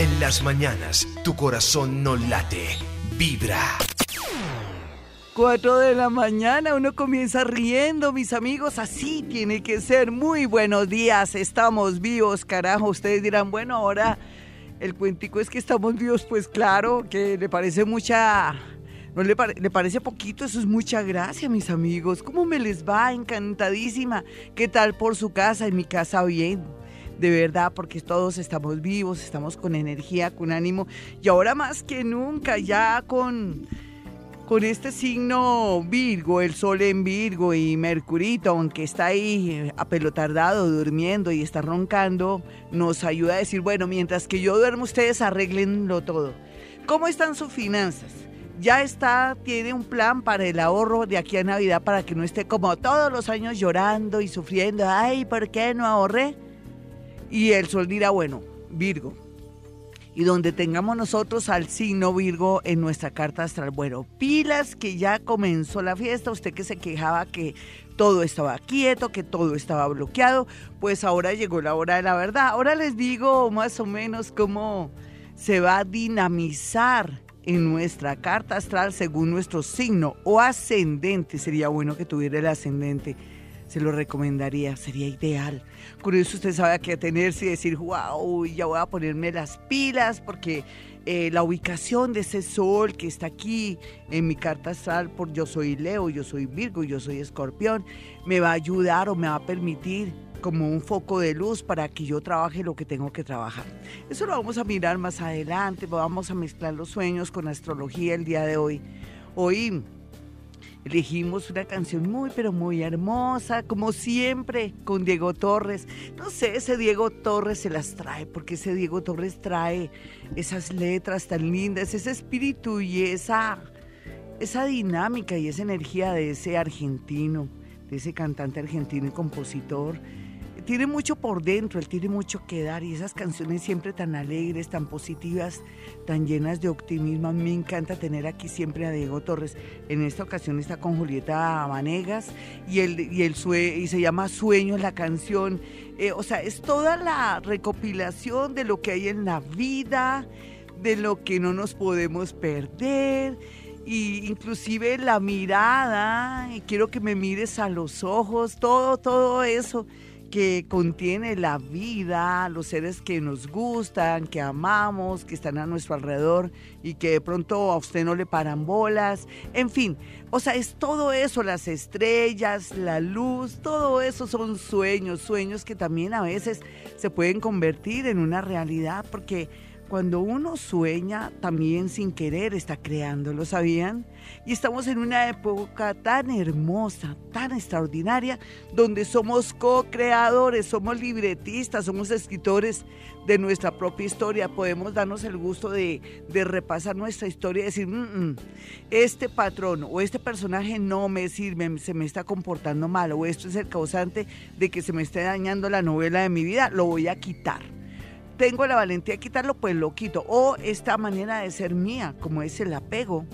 En las mañanas, tu corazón no late, vibra. 4 de la mañana, uno comienza riendo, mis amigos, así tiene que ser. Muy buenos días, estamos vivos, carajo. Ustedes dirán, bueno, ahora el cuentico es que estamos vivos, pues claro, que le parece mucha... ¿No le, le, parece poquito? Eso es mucha gracia, mis amigos. ¿Cómo me les va? Encantadísima. ¿Qué tal por su casa? En mi casa bien de verdad, porque todos estamos vivos, estamos con energía, con ánimo, y ahora más que nunca, ya con, con este signo Virgo, el Sol en Virgo y Mercurito, aunque está ahí eh, apelotardado, durmiendo y está roncando, nos ayuda a decir, bueno, mientras que yo duermo, ustedes arreglenlo todo. ¿Cómo están sus finanzas? ya está, tiene un plan para el ahorro de aquí a Navidad para que no esté como todos los años llorando y sufriendo. Ay, ¿por qué no ahorré? Y el sol dirá, bueno, Virgo. Y donde tengamos nosotros al signo Virgo en nuestra carta astral. Bueno, pilas que ya comenzó la fiesta. Usted que se quejaba que todo estaba quieto, que todo estaba bloqueado, pues ahora llegó la hora de la verdad. Ahora les digo más o menos cómo se va a dinamizar en nuestra carta astral según nuestro signo o ascendente. Sería bueno que tuviera el ascendente se lo recomendaría, sería ideal. Con eso usted sabe a qué atenerse y decir, wow, ya voy a ponerme las pilas porque eh, la ubicación de ese sol que está aquí en mi carta astral, por yo soy Leo, yo soy Virgo, yo soy Escorpión, me va a ayudar o me va a permitir como un foco de luz para que yo trabaje lo que tengo que trabajar. Eso lo vamos a mirar más adelante, vamos a mezclar los sueños con astrología el día de hoy. Hoy elegimos una canción muy, pero muy hermosa, como siempre, con Diego Torres. No sé, ese Diego Torres se las trae, porque ese Diego Torres trae esas letras tan lindas, ese espíritu y esa, esa dinámica y esa energía de ese argentino, de ese cantante argentino y compositor tiene mucho por dentro, él tiene mucho que dar y esas canciones siempre tan alegres, tan positivas, tan llenas de optimismo. Me encanta tener aquí siempre a Diego Torres. En esta ocasión está con Julieta Vanegas y, y, el y se llama Sueños la canción. Eh, o sea, es toda la recopilación de lo que hay en la vida, de lo que no nos podemos perder y inclusive la mirada, y quiero que me mires a los ojos, todo, todo eso que contiene la vida, los seres que nos gustan, que amamos, que están a nuestro alrededor y que de pronto a usted no le paran bolas. En fin, o sea, es todo eso, las estrellas, la luz, todo eso son sueños, sueños que también a veces se pueden convertir en una realidad porque cuando uno sueña, también sin querer está creando, ¿lo sabían? Y estamos en una época tan hermosa, tan extraordinaria, donde somos co-creadores, somos libretistas, somos escritores de nuestra propia historia. Podemos darnos el gusto de, repasar nuestra historia y decir, mm, mm, este patrón o este personaje no me sirve, se me está comportando mal, o esto es el causante de que se me esté dañando la novela de mi vida, lo voy a quitar tengo la valentía de quitarlo, pues lo quito. O esta manera de ser mía, como es el apego,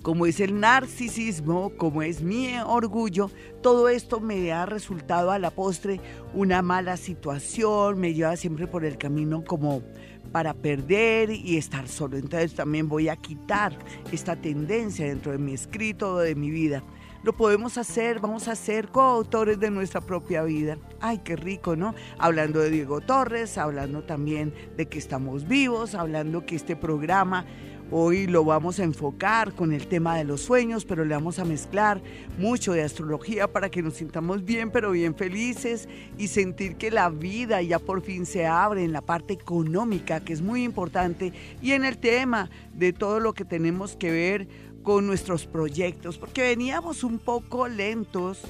como es el narcisismo, como es mi orgullo, todo esto me ha resultado a la postre una mala situación, me lleva siempre por el camino como para perder y estar solo. Entonces también voy a quitar esta tendencia dentro de mi escrito, de mi vida lo podemos hacer, vamos a ser coautores de nuestra propia vida. Ay, qué rico, ¿no? Hablando de Diego Torres, hablando también de que estamos vivos, hablando que este programa Hoy lo vamos a enfocar con el tema de los sueños, pero le vamos a mezclar mucho de astrología para que nos sintamos bien, pero bien felices y sentir que la vida ya por fin se abre en la parte económica, que es muy importante, y en el tema de todo lo que tenemos que ver con nuestros proyectos, porque veníamos un poco lentos,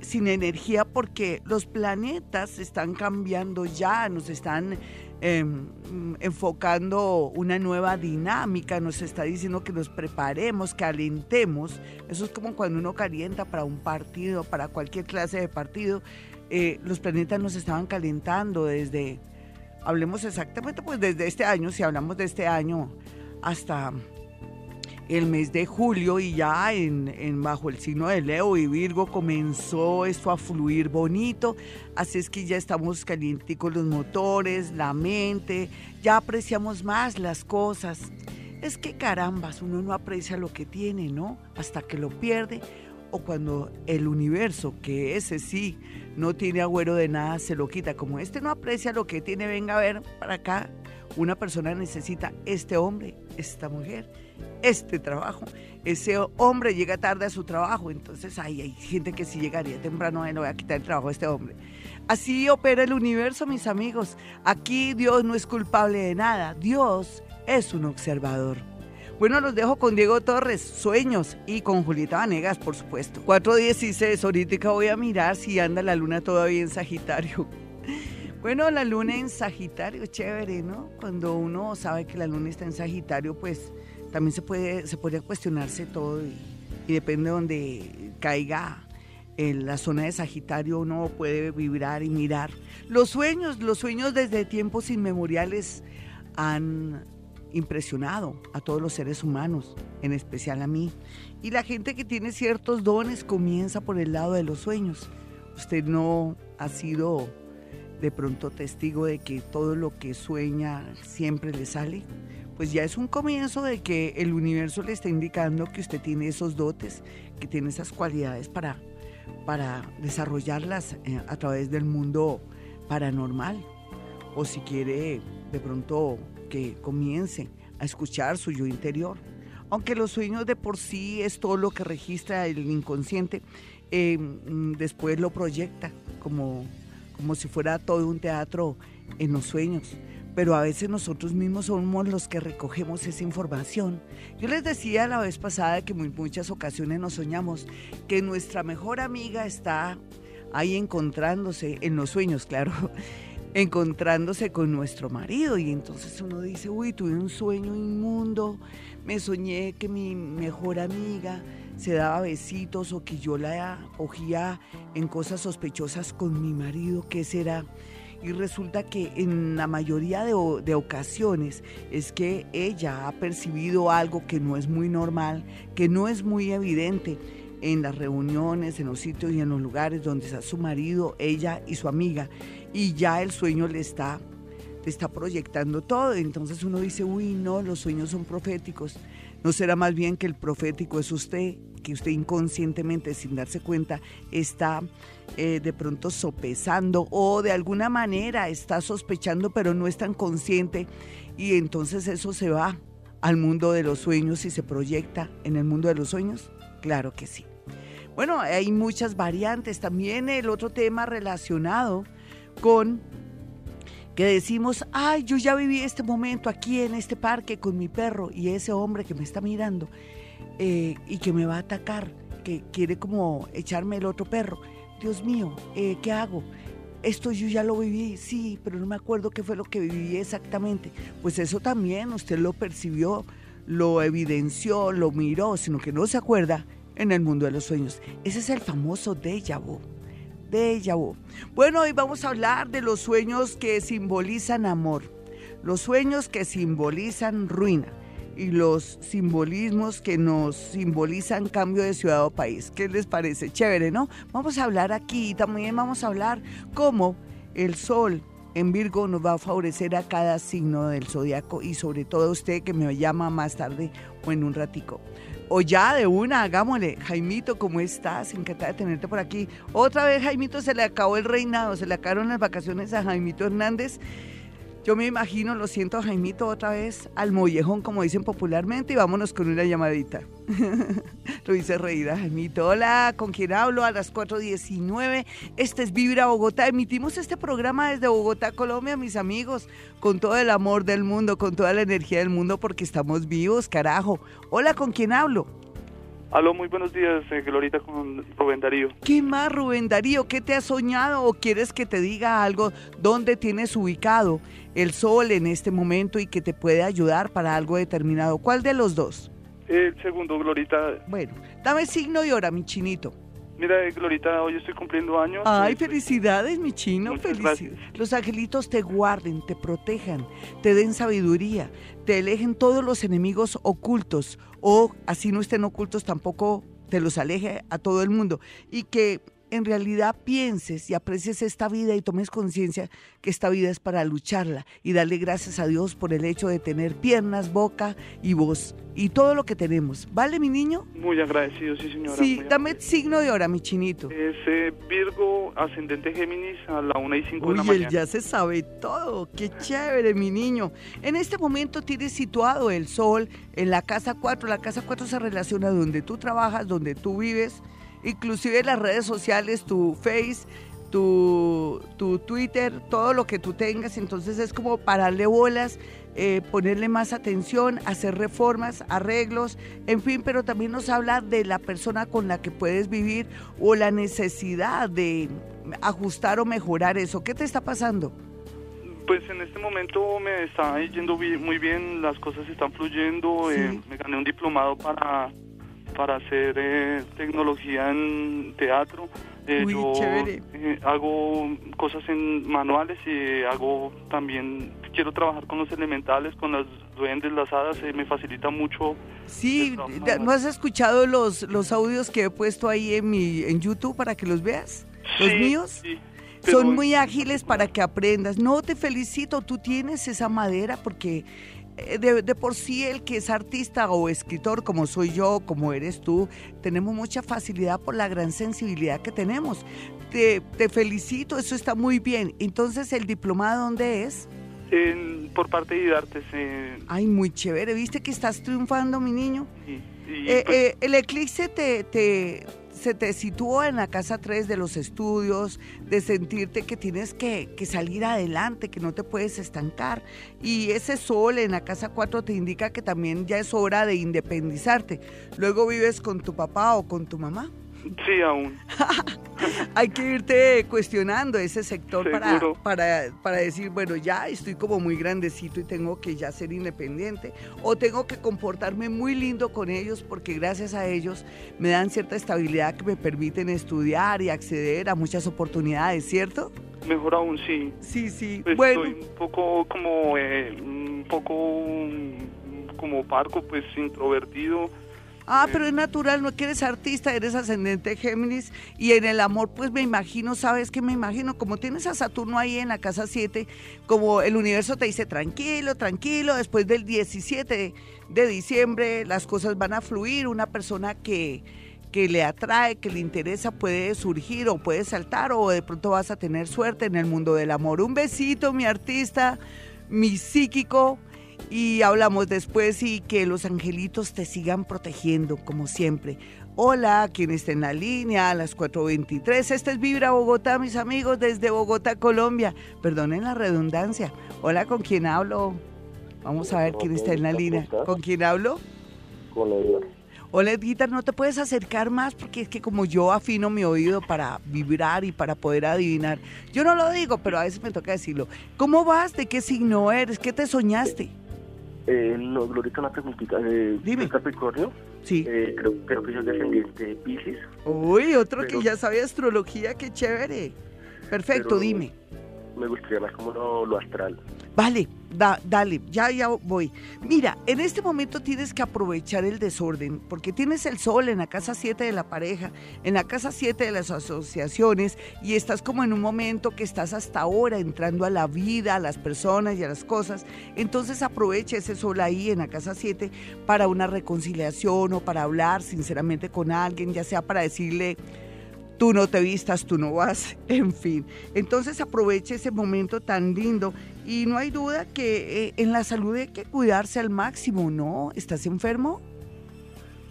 sin energía, porque los planetas están cambiando ya, nos están em, enfocando una nueva dinámica, nos está diciendo que nos preparemos, que alentemos. Eso es como cuando uno calienta para un partido, para cualquier clase de partido. Eh, los planetas nos estaban calentando desde, hablemos exactamente, pues desde este año, si hablamos de este año hasta el mes de julio y ya en, bajo el signo de Leo y Virgo comenzó esto a fluir bonito, así es que ya estamos calientes los motores, la mente, ya apreciamos más las cosas. Es que carambas, uno no aprecia lo que tiene, ¿no? Hasta que lo pierde o cuando el universo, que ese sí no tiene agüero de nada, se lo quita. Como este no aprecia lo que tiene, venga a ver para acá. Una persona necesita este hombre, esta mujer, este trabajo. Ese hombre llega tarde a su trabajo, entonces ahí hay gente que si llegaría temprano, no voy a quitar el trabajo a este hombre. Así opera el universo, mis amigos. Aquí Dios no es culpable de nada. Dios es un observador. Bueno, los dejo con Diego Torres, Sueños, y con Julieta Vanegas, por supuesto. 4.16, ahorita voy a mirar si anda la luna todavía en Sagitario. Bueno, la luna en Sagitario, chévere, ¿no? Cuando uno sabe que la luna está en Sagitario, pues también se puede, se podría cuestionarse todo y, depende de donde caiga en la zona de Sagitario uno puede vibrar y mirar. Los sueños, los sueños desde tiempos inmemoriales han impresionado a todos los seres humanos, en especial a mí. Y la gente que tiene ciertos dones comienza por el lado de los sueños. Usted no ha sido de pronto testigo de que todo lo que sueña siempre le sale. Pues ya es un comienzo de que el universo le está indicando que usted tiene esos dotes, que tiene esas cualidades para, para desarrollarlas eh, a través del mundo paranormal. O si quiere de pronto que comience a escuchar su yo interior. Aunque los sueños de por sí es todo lo que registra el inconsciente, eh, mm, después lo proyecta como, como si fuera todo un teatro en los sueños. Pero a veces nosotros mismos somos los que recogemos esa información. Yo les decía la vez pasada que en muchas ocasiones nos soñamos que nuestra mejor amiga está ahí encontrándose en los sueños, claro, encontrándose con nuestro marido y entonces uno dice, uy, tuve un sueño inmundo, me soñé que mi mejor amiga se daba besitos o que yo la cogía en cosas sospechosas con mi marido, ¿qué será? Y resulta que en la mayoría de, ocasiones es que ella ha percibido algo que no es muy normal, que no es muy evidente en las reuniones, en los sitios y en los lugares donde está su marido, ella y su amiga y ya el sueño le está, está proyectando todo. Entonces uno dice, uy, no, los sueños son proféticos. ¿No será más bien que el profético es usted, que usted inconscientemente, sin darse cuenta, está eh, de pronto sopesando o de alguna manera está sospechando, pero no es tan consciente y entonces eso se va al mundo de los sueños y se proyecta en el mundo de los sueños? Claro que sí. Bueno, hay muchas variantes. También el otro tema relacionado con que decimos, ay, yo ya viví este momento aquí en este parque con mi perro y ese hombre que me está mirando eh, y que me va a atacar, que quiere como echarme el otro perro. Dios mío, eh, ¿qué hago? Esto yo ya lo viví, sí, pero no me acuerdo qué fue lo que viví exactamente. Pues eso también usted lo percibió, lo evidenció, lo miró, sino que no se acuerda en el mundo de los sueños. Ese es el famoso déjà vu de vu. Bueno, hoy vamos a hablar de los sueños que simbolizan amor, los sueños que simbolizan ruina y los simbolismos que nos simbolizan cambio de ciudad o país. ¿Qué les parece? Chévere, ¿no? Vamos a hablar aquí y también vamos a hablar cómo el sol en Virgo nos va a favorecer a cada signo del zodiaco y sobre todo a usted que me llama más tarde o en un ratico. O ya de una, hagámosle. Jaimito, ¿cómo estás? Encantada de tenerte por aquí. Otra vez, Jaimito, se le acabó el reinado, se le acabaron las vacaciones a Jaimito Hernández. Yo me imagino, lo siento, Jaimito, otra vez al mollejón, como dicen popularmente, y vámonos con una llamadita. Lo hice reír a Jaimito. Hola, ¿con quién hablo? A las 4.19. Este es Vibra Bogotá. Emitimos este programa desde Bogotá, Colombia, mis amigos, con todo el amor del mundo, con toda la energía del mundo, porque estamos vivos, carajo. Hola, ¿con quién hablo? Aló, muy buenos días, eh, Glorita, con Rubén Darío. ¿Qué más, Rubén Darío? ¿Qué te has soñado o quieres que te diga algo? ¿Dónde tienes ubicado el sol en este momento y que te puede ayudar para algo determinado? ¿Cuál de los dos? El segundo, Glorita. Bueno, dame signo y hora, mi chinito. Mira, Glorita, hoy estoy cumpliendo años. Ay, Eh, felicidades, mi chino, Muchas felicidades. gracias. Los angelitos te guarden, te protejan, te den sabiduría, te alejen todos los enemigos ocultos o así no estén ocultos tampoco te los aleje a todo el mundo. Y que en realidad pienses y aprecies esta vida y tomes conciencia que esta vida es para lucharla y darle gracias a Dios por el hecho de tener piernas, boca y voz y todo lo que tenemos. ¿Vale, mi niño? Muy agradecido, sí, señora. Sí, dame signo de hora, mi chinito. Es eh, Virgo, ascendente Géminis, a la 1 y 5 de la Uy, él mañana. ya se sabe todo. Qué chévere, mi niño. En este momento tienes situado el sol en la casa 4. La casa 4 se relaciona donde tú trabajas, donde tú vives, inclusive las redes sociales, tu Face, tu, tu Twitter, todo lo que tú tengas. Entonces es como pararle bolas, eh, ponerle más atención, hacer reformas, arreglos, en fin, pero también nos habla de la persona con la que puedes vivir o la necesidad de ajustar o mejorar eso. ¿Qué te está pasando? Pues en este momento me está yendo muy bien, las cosas están fluyendo. Sí. eh, me gané un diplomado para, para hacer eh, tecnología en teatro. Eh, Uy, yo chévere. eh, hago cosas en manuales y hago también, quiero trabajar con los elementales, con las duendes, las hadas, eh, me facilita mucho. Sí, ¿no has escuchado los, los audios que he puesto ahí en, mi, en YouTube para que los veas? ¿Los Sí, míos? sí, pero- Son muy ágiles para que aprendas. No, te felicito, tú tienes esa madera porque de, de por sí el que es artista o escritor como soy yo, como eres tú, tenemos mucha facilidad por la gran sensibilidad que tenemos. Te, te felicito, eso está muy bien. Entonces, ¿el diplomado dónde es? En- por parte de Idartes. eh, Ay, muy chévere. ¿Viste que estás triunfando, mi niño? y, y, Eh, pues, eh, el eclipse te, te- se te situó en la casa 3 de los estudios, de sentirte que tienes que, que salir adelante, que no te puedes estancar. Y ese sol en la casa 4 te indica que también ya es hora de independizarte. Luego vives con tu papá o con tu mamá. Sí, aún. Hay que irte cuestionando ese sector para, para, para decir, bueno, ya estoy como muy grandecito y tengo que ya ser independiente o tengo que comportarme muy lindo con ellos porque gracias a ellos me dan cierta estabilidad que me permiten estudiar y acceder a muchas oportunidades, ¿cierto? Mejor aún, sí. Sí, sí. Bueno, Estoy un poco como, eh, un poco mm, como parco, pues introvertido. Ah, pero es natural, no que eres artista, eres ascendente Géminis y en el amor, pues me imagino, ¿sabes qué me imagino? Como tienes a Saturno ahí en la casa 7, como el universo te dice tranquilo, tranquilo, después del 17 de, de diciembre las cosas van a fluir, una persona que, que le atrae, que le interesa puede surgir o puede saltar o de pronto vas a tener suerte en el mundo del amor. Un besito, mi artista, mi psíquico y hablamos después y que los angelitos te sigan protegiendo como siempre. Hola, quien está en la línea a las 4.23. Este es Vibra Bogotá, mis amigos, desde Bogotá, Colombia. Perdonen la redundancia. Hola, ¿con quién hablo? Vamos a ver quién está en la línea. ¿Con quién hablo? con Edgar. Hola, Edguita, ¿no te puedes acercar más? Porque es que como yo afino mi oído para vibrar y para poder adivinar. Yo no lo digo, pero a veces me toca decirlo. ¿Cómo vas? ¿De qué signo eres? ¿Qué te soñaste? Eh, no, Glorita, una preguntita. Eh, Dime. ¿es Capricornio? Sí. Eh, creo, creo que yo soy descendiente de Pisces. Uy, otro que ya sabe astrología, qué chévere. Perfecto, Pero- dime. Me gustaría más como lo, astral. Vale, da- dale, ya, ya voy. Mira, en este momento tienes que aprovechar el desorden, porque tienes el sol en la casa 7 de la pareja, en la casa 7 de las asociaciones, y estás como en un momento que estás hasta ahora entrando a la vida, a las personas y a las cosas. Entonces aprovecha ese sol ahí en la casa 7 para una reconciliación o para hablar sinceramente con alguien, ya sea para decirle tú no te vistas, tú no vas, en fin. Entonces aproveche ese momento tan lindo y no hay duda que eh, en la salud hay que cuidarse al máximo, ¿no? ¿Estás enfermo?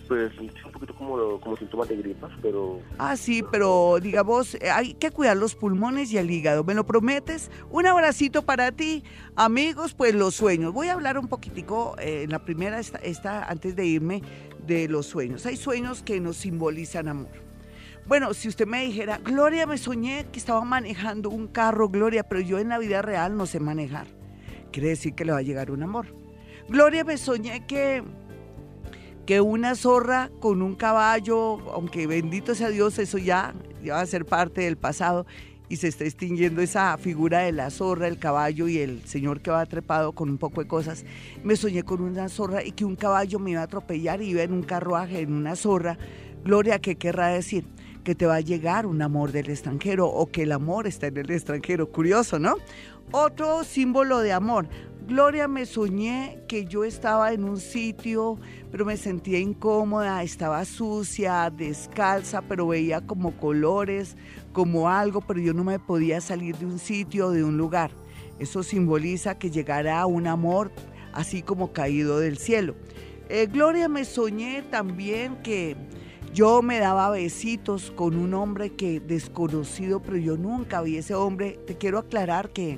Pues un poquito como, como síntomas de gripas, pero Ah, sí, pero digamos, eh, hay que cuidar los pulmones y el hígado. ¿Me lo prometes? Un abracito para ti, amigos, pues los sueños. Voy a hablar un poquitico eh, en la primera, esta, esta, antes de irme, de los sueños. Hay sueños que nos simbolizan amor. Bueno, si usted me dijera, Gloria, me soñé que estaba manejando un carro, Gloria, pero yo en la vida real no sé manejar. Quiere decir que le va a llegar un amor. Gloria, me soñé que que una zorra con un caballo, aunque bendito sea Dios, eso ya, ya va a ser parte del pasado y se está extinguiendo esa figura de la zorra, el caballo y el señor que va trepado con un poco de cosas. Me soñé con una zorra y que un caballo me iba a atropellar y iba en un carruaje, en una zorra. Gloria, ¿qué querrá decir? Que te va a llegar un amor del extranjero o que el amor está en el extranjero. Curioso, ¿no? Otro símbolo de amor. Gloria, me soñé que yo estaba en un sitio, pero me sentía incómoda, estaba sucia, descalza, pero veía como colores, como algo, pero yo no me podía salir de un sitio, de un lugar. Eso simboliza que llegará un amor así como caído del cielo. Eh, Gloria, me soñé también que yo me daba besitos con un hombre que desconocido, pero yo nunca vi ese hombre. Te quiero aclarar que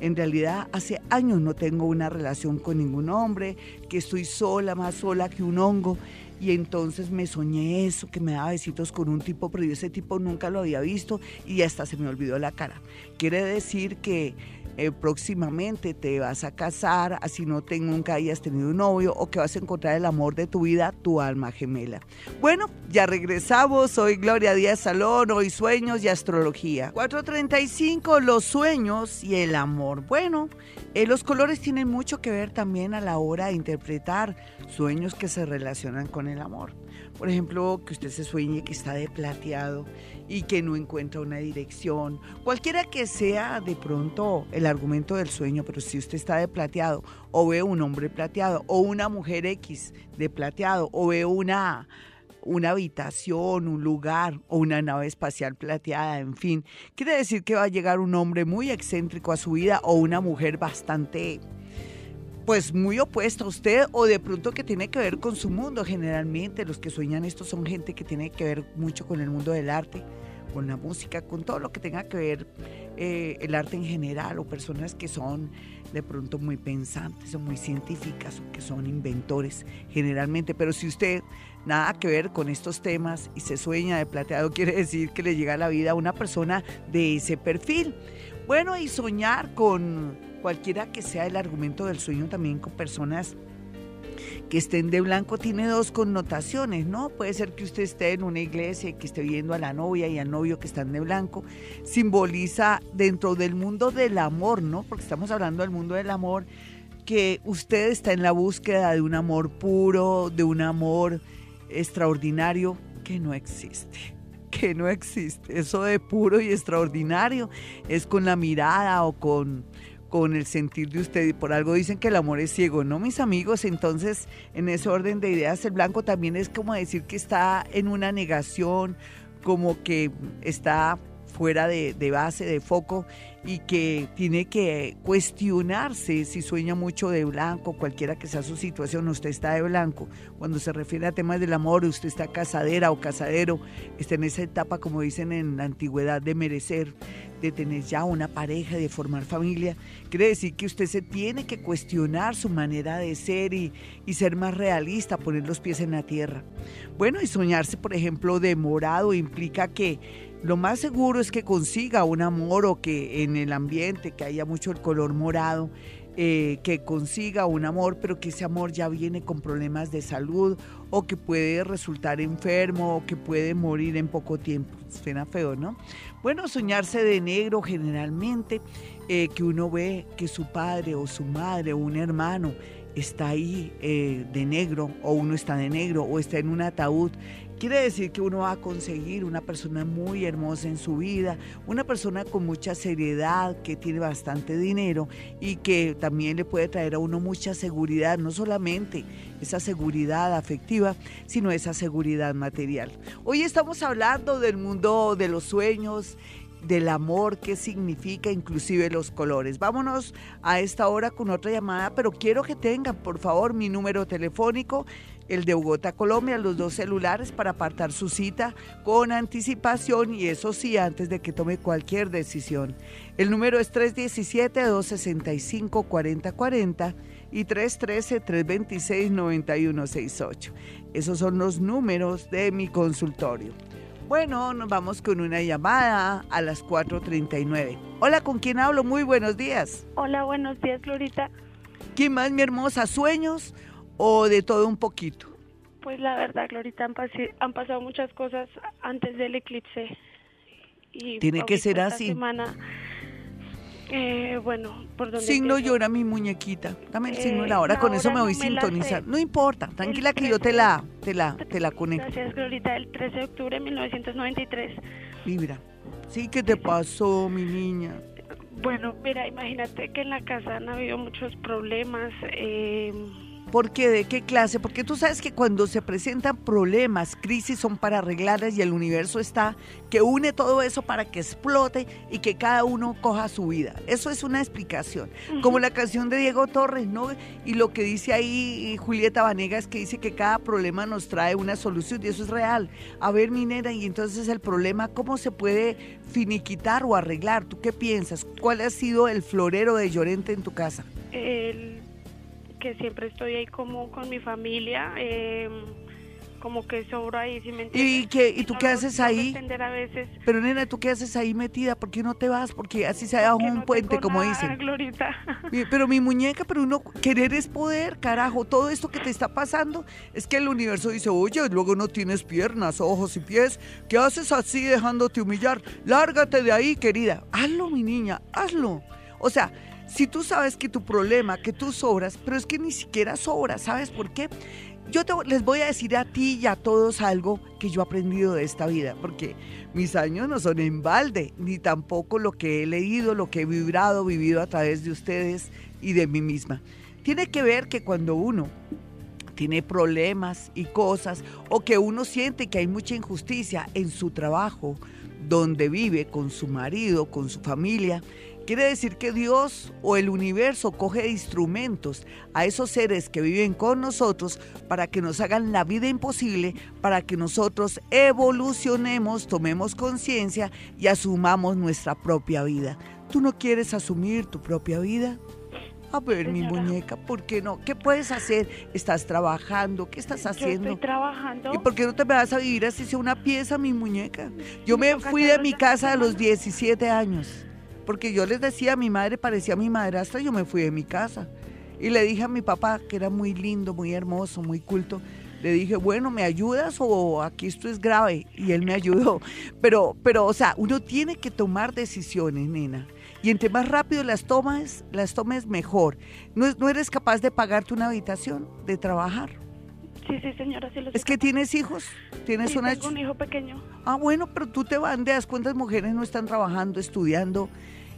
en realidad hace años no tengo una relación con ningún hombre, que estoy sola, más sola que un hongo. Y entonces me soñé eso, que me daba besitos con un tipo, pero yo ese tipo nunca lo había visto y hasta se me olvidó la cara. Quiere decir que eh, próximamente te vas a casar, así no te, nunca hayas tenido un novio o que vas a encontrar el amor de tu vida, tu alma gemela. Bueno, ya regresamos, soy Gloria Díaz Salón, hoy sueños y astrología. 435, los sueños y el amor. Bueno, eh, los colores tienen mucho que ver también a la hora de interpretar sueños que se relacionan con el amor. Por ejemplo, que usted se sueñe que está de plateado y que no encuentra una dirección. Cualquiera que sea de pronto el argumento del sueño, pero si usted está de plateado o ve un hombre plateado o una mujer X de plateado o ve una una habitación, un lugar o una nave espacial plateada, en fin. Quiere decir que va a llegar un hombre muy excéntrico a su vida o una mujer bastante pues muy opuesta a usted o de pronto que tiene que ver con su mundo. Generalmente los que sueñan esto son gente que tiene que ver mucho con el mundo del arte, con la música, con todo lo que tenga que ver eh, el arte en general o personas que son de pronto muy pensantes o muy científicas o que son inventores generalmente. Pero si usted nada que ver con estos temas y se sueña de plateado, quiere decir que le llega a la vida a una persona de ese perfil. Bueno, y soñar con cualquiera que sea el argumento del sueño también con personas que estén de blanco tiene dos connotaciones, ¿no? Puede ser que usted esté en una iglesia y que esté viendo a la novia y al novio que están de blanco. Simboliza dentro del mundo del amor, ¿no? Porque estamos hablando del mundo del amor, que usted está en la búsqueda de un amor puro, de un amor extraordinario que no existe que no existe. Eso de puro y extraordinario es con la mirada o con con el sentir de usted y por algo dicen que el amor es ciego, ¿no, mis amigos? Entonces, en ese orden de ideas, el blanco también es como decir que está en una negación, como que está fuera de, base, de foco, y que tiene que cuestionarse si sueña mucho de blanco, cualquiera que sea su situación, usted está de blanco. Cuando se refiere a temas del amor, usted está casadera o casadero, está en esa etapa, como dicen en la antigüedad, de merecer, de tener ya una pareja, de formar familia. Quiere decir que usted se tiene que cuestionar su manera de ser y, y ser más realista, poner los pies en la tierra. Bueno, y soñarse, por ejemplo, de morado implica que lo más seguro es que consiga un amor o que en el ambiente, que haya mucho el color morado, eh, que consiga un amor, pero que ese amor ya viene con problemas de salud o que puede resultar enfermo o que puede morir en poco tiempo. Suena feo, ¿no? Bueno, soñarse de negro generalmente, eh, que uno ve que su padre o su madre o un hermano está ahí eh, de negro o uno está de negro o está en un ataúd Quiere decir que uno va a conseguir una persona muy hermosa en su vida, una persona con mucha seriedad, que tiene bastante dinero y que también le puede traer a uno mucha seguridad, no solamente esa seguridad afectiva, sino esa seguridad material. Hoy estamos hablando del mundo de los sueños, del amor, qué significa inclusive los colores. Vámonos a esta hora con otra llamada, pero quiero que tengan, por favor, mi número telefónico el de Bogotá, Colombia, los dos celulares para apartar su cita con anticipación y eso sí, antes de que tome cualquier decisión. El número es 317-265-4040 y 313-326-9168. Esos son los números de mi consultorio. Bueno, nos vamos con una llamada a las 4.39. Hola, ¿con quién hablo? Muy buenos días. Hola, buenos días, Florita. ¿Quién más, mi hermosa? ¿Sueños? O de todo un poquito? Pues la verdad, Glorita, han, pasi- han pasado muchas cosas antes del eclipse. Y Tiene que ser esta así. semana, eh, bueno, por donde Signo empiezo? llora mi muñequita. Dame el Eh, signo de la hora, la con eso me voy a no sintonizar. No importa, tranquila que yo te 13. la, te la, te la conecto. Gracias, Glorita. El 13 de octubre de 1993. Vibra. Sí, ¿qué te pasó, mi niña? Bueno, mira, imagínate que en la casa han habido muchos problemas. Eh, ¿Por qué? ¿De qué clase? Porque tú sabes que cuando se presentan problemas, crisis son para arreglarlas y el universo está que une todo eso para que explote y que cada uno coja su vida. Eso es una explicación. Como la canción de Diego Torres, ¿no? Y lo que dice ahí Julieta Vanegas, que dice que cada problema nos trae una solución y eso es real. A ver, minera, y entonces el problema, ¿cómo se puede finiquitar o arreglar? ¿Tú qué piensas? ¿Cuál ha sido el florero de Llorente en tu casa? el que siempre estoy ahí como con mi familia, eh, como que sobra ahí, si me entiendes? ¿Y, qué, y tú no qué haces ahí? a veces. Pero nena, ¿tú qué haces ahí metida? ¿Por qué no te vas? Porque así se que un no puente, como nada, dicen. Glorita. Pero mi muñeca, pero uno, querer es poder, carajo. Todo esto que te está pasando es que el universo dice, oye, luego no tienes piernas, ojos y pies. ¿Qué haces así dejándote humillar? Lárgate de ahí, querida. Hazlo, mi niña, hazlo. O sea, si tú sabes que tu problema, que tú sobras, pero es que ni siquiera sobras, ¿sabes por qué? Yo les voy a decir a ti y a todos algo que yo he aprendido de esta vida, porque mis años no son en balde, ni tampoco lo que he leído, lo que he vibrado, vivido a través de ustedes y de mí misma. Tiene que ver que cuando uno tiene problemas y cosas, o que uno siente que hay mucha injusticia en su trabajo, donde vive con su marido, con su familia, quiere decir que Dios o el universo coge de instrumentos a esos seres que viven con nosotros para que nos hagan la vida imposible, para que nosotros evolucionemos, tomemos conciencia y asumamos nuestra propia vida. ¿Tú no quieres asumir tu propia vida? A ver, mi muñeca, ¿por qué no? ¿Qué puedes hacer? ¿Estás trabajando? ¿Qué estás Yo haciendo? estoy trabajando. ¿Y por qué no te vas a vivir así sea una pieza, mi muñeca? Yo me fui de mi casa a los 17 años, porque yo les decía, mi madre parecía mi madrastra, yo me fui de mi casa. Y le dije a mi papá, que era muy lindo, muy hermoso, muy culto, le dije, bueno, ¿me ayudas o aquí esto es grave? Y él me ayudó. Pero, pero, o sea, uno tiene que tomar decisiones, nena. Y entre más rápido las tomas, las tomes mejor. No, es- no eres capaz de pagarte una habitación, de trabajar. Sí, sí, señora, sí lo Es sé. que tienes hijos, tienes Sí, una... tengo un hijo pequeño. Ah, bueno, pero tú te bandeas. ¿Cuántas mujeres no están trabajando, estudiando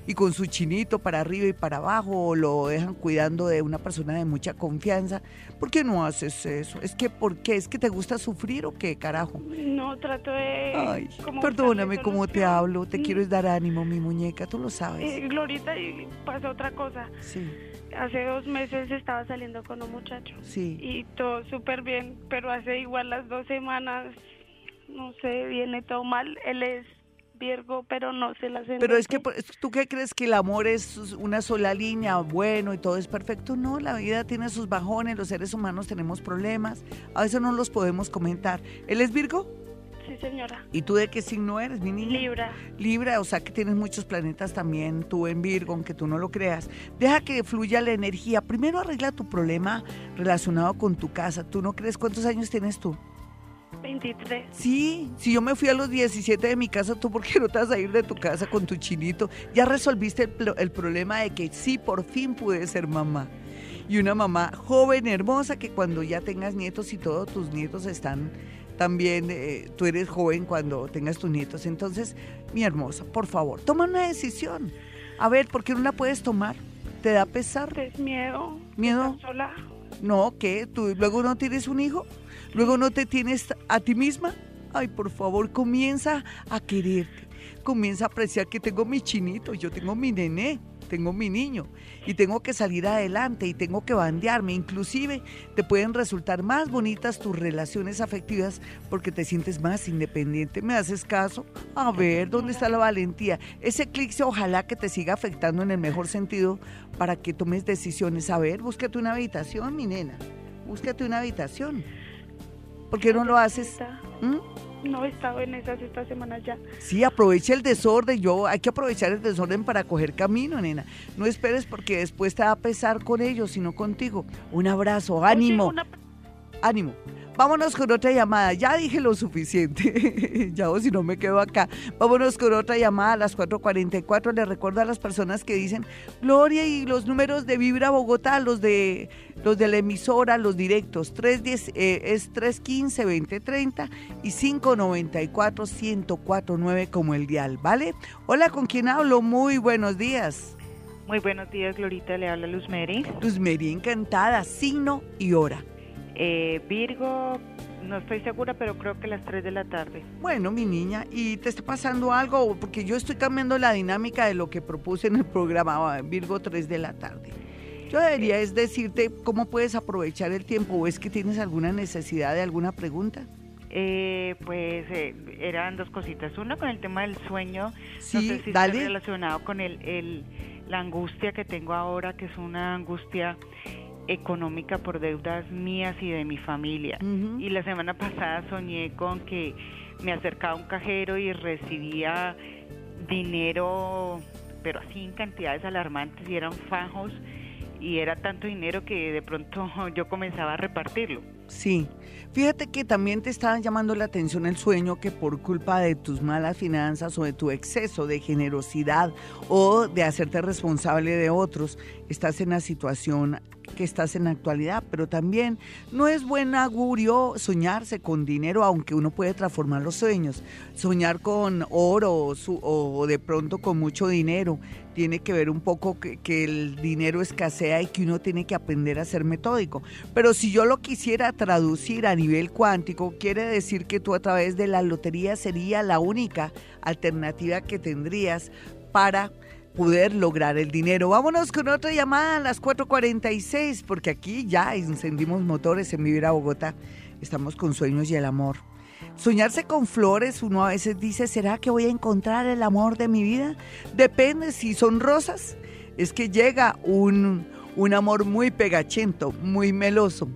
y con su chinito para arriba y para abajo o lo dejan cuidando de una persona de mucha confianza? ¿Por qué no haces eso? Es que, ¿por qué? ¿Es que te gusta sufrir o qué, carajo? No, trato de... Ay, como perdóname cómo te hablo. Te Mm, quiero es dar ánimo, mi muñeca, tú lo eh, sabes. Glorita, y pasa otra cosa. Sí, Hace dos meses estaba saliendo con un muchacho. sí. Y todo súper bien, pero hace igual las dos semanas, no sé, viene todo mal. Él es Virgo, pero no se las Pero es que, pues, ¿tú qué crees que el amor es una sola línea, bueno y todo es perfecto? No, la vida tiene sus bajones, los seres humanos tenemos problemas, a veces no los podemos comentar. ¿Él es Virgo? Sí, señora. ¿Y tú de qué signo eres, mi niña? Libra. Libra, o sea que tienes muchos planetas también, tú en Virgo, aunque tú no lo creas. Deja que fluya la energía. Primero arregla tu problema relacionado con tu casa. ¿Tú no crees cuántos años tienes tú? 23. Sí, si yo me fui a los 17 de mi casa, ¿tú por qué no te vas a ir de tu casa con tu chinito? Ya resolviste el, problema de que sí, por fin pude ser mamá. Y una mamá joven, hermosa, que cuando ya tengas nietos y todos tus nietos están también, eh, tú eres joven cuando tengas tus nietos. Entonces, mi hermosa, por favor, toma una decisión. A ver, ¿por qué no la puedes tomar? ¿Te da pesar? ¿Es miedo? ¿Miedo? ¿Estar sola? No, ¿qué? ¿Tú luego no tienes un hijo? ¿Luego no te tienes a ti misma? Ay, por favor, comienza a quererte. Comienza a apreciar que tengo mi chinito, yo tengo mi nené, tengo mi niño y tengo que salir adelante y tengo que bandearme. Inclusive te pueden resultar más bonitas tus relaciones afectivas porque te sientes más independiente. ¿Me haces caso? A ver, ¿dónde está la valentía? Ese eclipse ojalá que te siga afectando en el mejor sentido para que tomes decisiones. A ver, búscate una habitación, mi nena. Búscate una habitación. ¿Por qué no lo haces? Está- ¿Mm? No he estado en esas estas semanas ya. Sí, aprovecha el desorden. Yo hay que aprovechar el desorden para coger camino, nena. No esperes porque después te va a pesar con ellos, sino contigo. Un abrazo, ánimo, Oye, una- ánimo. Vámonos con otra llamada. Ya dije lo suficiente. ya o si no me quedo acá. Vámonos con otra llamada a las 4.44. Le recuerdo a las personas que dicen, Gloria, y los números de Vibra Bogotá, los de los de la emisora, los directos, 310, eh, es 315-2030 y 594-1049 como el dial, ¿vale? Hola, ¿con quién hablo? Muy buenos días. Muy buenos días, Glorita. Le habla Luz Mary. Luz Mary, encantada. Signo y hora. Eh, Virgo, no estoy segura, pero creo que las 3 de la tarde. Bueno, mi niña, ¿y te está pasando algo? Porque yo estoy cambiando la dinámica de lo que propuse en el programa Virgo 3 de la tarde. Yo debería es decirte cómo puedes aprovechar el tiempo o es que tienes alguna necesidad de alguna pregunta. Eh, pues eh, eran dos cositas. Una con el tema del sueño. Sí, no sé si está relacionado con el, el, la angustia que tengo ahora, que es una angustia económica por deudas mías y de mi familia. Y la semana pasada soñé con que me acercaba un cajero y recibía dinero, pero así en cantidades alarmantes y eran fajos y era tanto dinero que de pronto yo comenzaba a repartirlo. Sí, fíjate que también te estaba llamando la atención el sueño que por culpa de tus malas finanzas o de tu exceso de generosidad o de hacerte responsable de otros, estás en la situación que estás en la actualidad, pero también no es buen augurio soñarse con dinero, aunque uno puede transformar los sueños. Soñar con oro o, de pronto con mucho dinero tiene que ver un poco que el dinero escasea y que uno tiene que aprender a ser metódico. Pero si yo lo quisiera traducir a nivel cuántico, quiere decir que tú a través de la lotería sería la única alternativa que tendrías para poder lograr el dinero. Vámonos con otra llamada a las 4.46, porque aquí ya encendimos motores en Vivir a Bogotá. Estamos con sueños y el amor. Soñarse con flores, uno a veces dice, ¿será que voy a encontrar el amor de mi vida? Depende si son rosas. Es que llega un, un amor muy pegachento, muy meloso.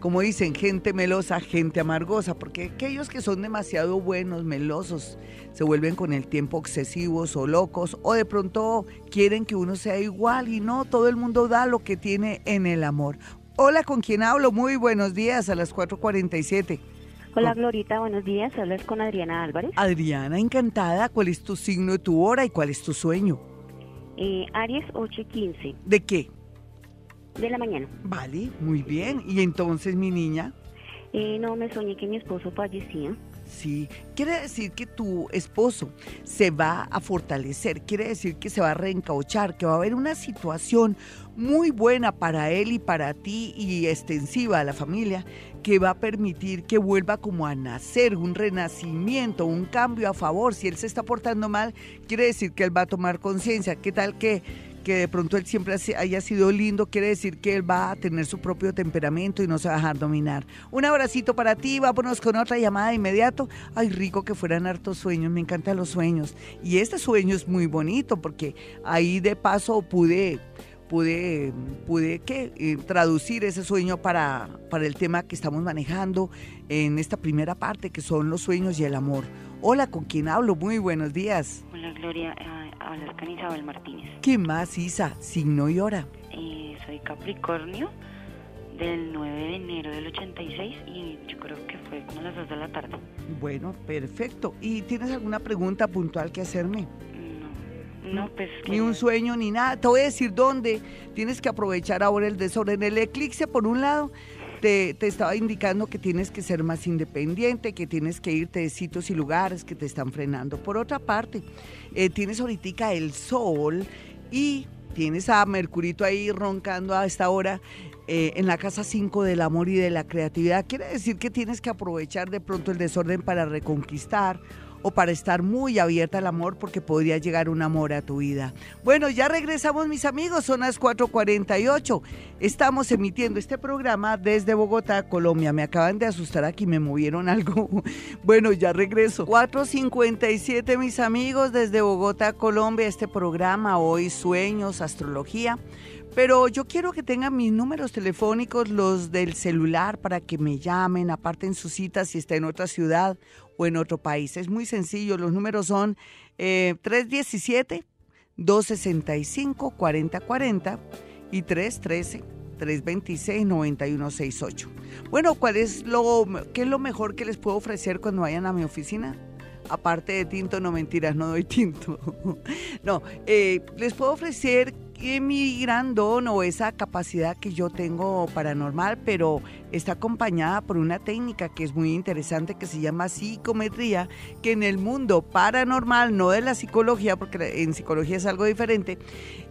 Como dicen, gente melosa, gente amargosa, porque aquellos que son demasiado buenos, melosos, se vuelven con el tiempo obsesivos o locos, o de pronto quieren que uno sea igual y no, todo el mundo da lo que tiene en el amor. Hola, ¿con quién hablo? Muy buenos días a las 4.47. Hola Glorita, buenos días. Hablas con Adriana Álvarez. Adriana, encantada. ¿Cuál es tu signo de tu hora y cuál es tu sueño? Eh, Aries 8 y 15 ¿De qué? De la mañana. Vale, muy bien. Y entonces, mi niña, Eh, no, me soñé que mi esposo fallecía. sí, quiere decir que tu esposo se va a fortalecer, quiere decir que se va a reencauchar, que va a haber una situación muy buena para él y para ti y extensiva a la familia que va a permitir que vuelva como a nacer, un renacimiento, un cambio a favor. Si él se está portando mal, quiere decir que él va a tomar conciencia. ¿Qué tal que, que de pronto él siempre ha- haya sido lindo? Quiere decir que él va a tener su propio temperamento y no se va a dejar dominar. Un abracito para ti, vámonos con otra llamada de inmediato. Ay, rico que fueran hartos sueños, me encantan los sueños. Y este sueño es muy bonito porque ahí de paso pude pude, pude ¿qué? Eh, traducir ese sueño para, para el tema que estamos manejando en esta primera parte, que son los sueños y el amor. Hola, ¿con quién hablo? Muy buenos días. Hola Gloria, hablas con Isabel Martínez. ¿Qué más, Isa? Signo y hora. Eh, soy Capricornio del 9 de enero del 86 y yo creo que fue como a las 2 de la tarde. Bueno, perfecto. ¿Y tienes alguna pregunta puntual que hacerme? No, no pues que Ni un sueño, ni nada. Te voy a decir dónde. Tienes que aprovechar ahora el desorden. El eclipse, por un lado, te, te estaba indicando que tienes que ser más independiente, que tienes que irte de sitios y lugares que te están frenando. Por otra parte, eh, tienes ahorita el sol y tienes a Mercurito ahí roncando a esta hora eh, en la casa 5 del amor y de la creatividad. Quiere decir que tienes que aprovechar de pronto el desorden para reconquistar o para estar muy abierta al amor porque podría llegar un amor a tu vida. Bueno, ya regresamos mis amigos, son las 4.48. Estamos emitiendo este programa desde Bogotá, Colombia. Me acaban de asustar aquí, me movieron algo. Bueno, ya regreso. 4.57 mis amigos desde Bogotá, Colombia, este programa hoy Sueños, Astrología. Pero yo quiero que tengan mis números telefónicos, los del celular, para que me llamen, aparten sus citas si está en otra ciudad o en otro país. Es muy sencillo, los números son eh, 317-265-4040 y 313-326-9168. Bueno, ¿cuál es lo, qué es lo mejor que les puedo ofrecer cuando vayan a mi oficina? Aparte de tinto, no mentiras, no doy tinto. no, eh, les puedo ofrecer mi gran don o esa capacidad que yo tengo paranormal, pero está acompañada por una técnica que es muy interesante que se llama psicometría, que en el mundo paranormal, no de la psicología, porque en psicología es algo diferente,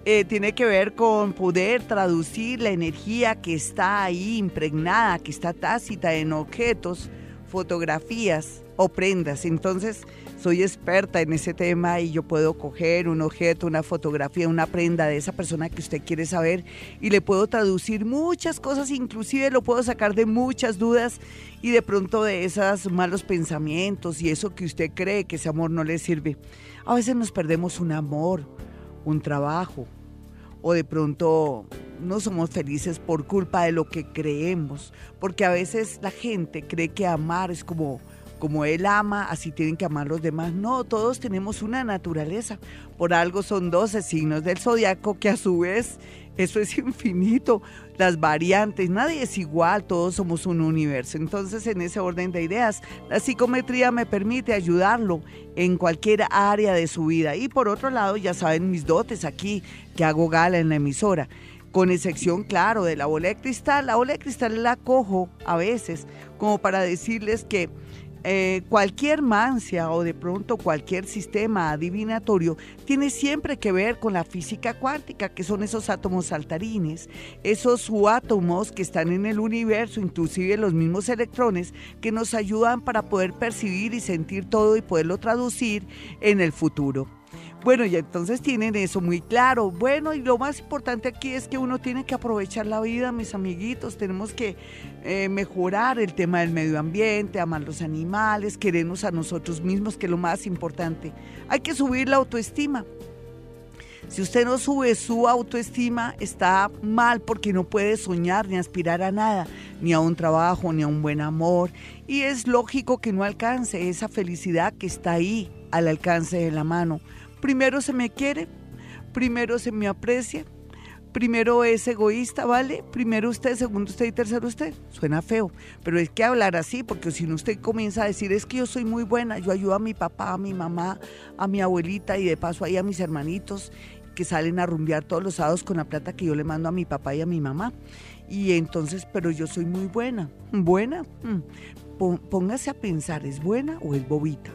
eh, tiene que ver con poder traducir la energía que está ahí impregnada, que está tácita en objetos, fotografías o prendas. Entonces, soy experta en ese tema y yo puedo coger un objeto, una fotografía, una prenda de esa persona que usted quiere saber y le puedo traducir muchas cosas, inclusive lo puedo sacar de muchas dudas y de pronto de esos malos pensamientos y eso que usted cree que ese amor no le sirve. A veces nos perdemos un amor, un trabajo o de pronto no somos felices por culpa de lo que creemos, porque a veces la gente cree que amar es como como Él ama, así tienen que amar los demás. No, todos tenemos una naturaleza. Por algo son 12 signos del zodiaco que a su vez eso es infinito. Las variantes, nadie es igual, todos somos un universo. Entonces, en ese orden de ideas, la psicometría me permite ayudarlo en cualquier área de su vida. Y por otro lado, ya saben mis dotes aquí, que hago gala en la emisora con excepción, claro, de la bola de cristal. La bola de cristal la cojo a veces como para decirles que eh, cualquier mancia o de pronto cualquier sistema adivinatorio tiene siempre que ver con la física cuántica, que son esos átomos saltarines, esos subátomos que están en el universo, inclusive los mismos electrones, que nos ayudan para poder percibir y sentir todo y poderlo traducir en el futuro. Bueno, y entonces tienen eso muy claro. Bueno, y lo más importante aquí es que uno tiene que aprovechar la vida, mis amiguitos. Tenemos que eh, mejorar el tema del medio ambiente, amar los animales, querernos a nosotros mismos, que es lo más importante. Hay que subir la autoestima. Si usted no sube su autoestima, está mal porque no puede soñar ni aspirar a nada, ni a un trabajo, ni a un buen amor. Y es lógico que no alcance esa felicidad que está ahí al alcance de la mano primero se me quiere, primero se me aprecia, primero es egoísta, ¿vale? Primero usted, segundo usted y tercero usted. Suena feo, pero es que hablar así, porque si no usted comienza a decir, es que yo soy muy buena, yo ayudo a mi papá, a mi mamá, a mi abuelita y de paso ahí a mis hermanitos que salen a rumbear todos los sábados con la plata que yo le mando a mi papá y a mi mamá. Y entonces, pero yo soy muy buena. ¿Buena? Mm. Póngase a pensar, ¿es buena o es bobita?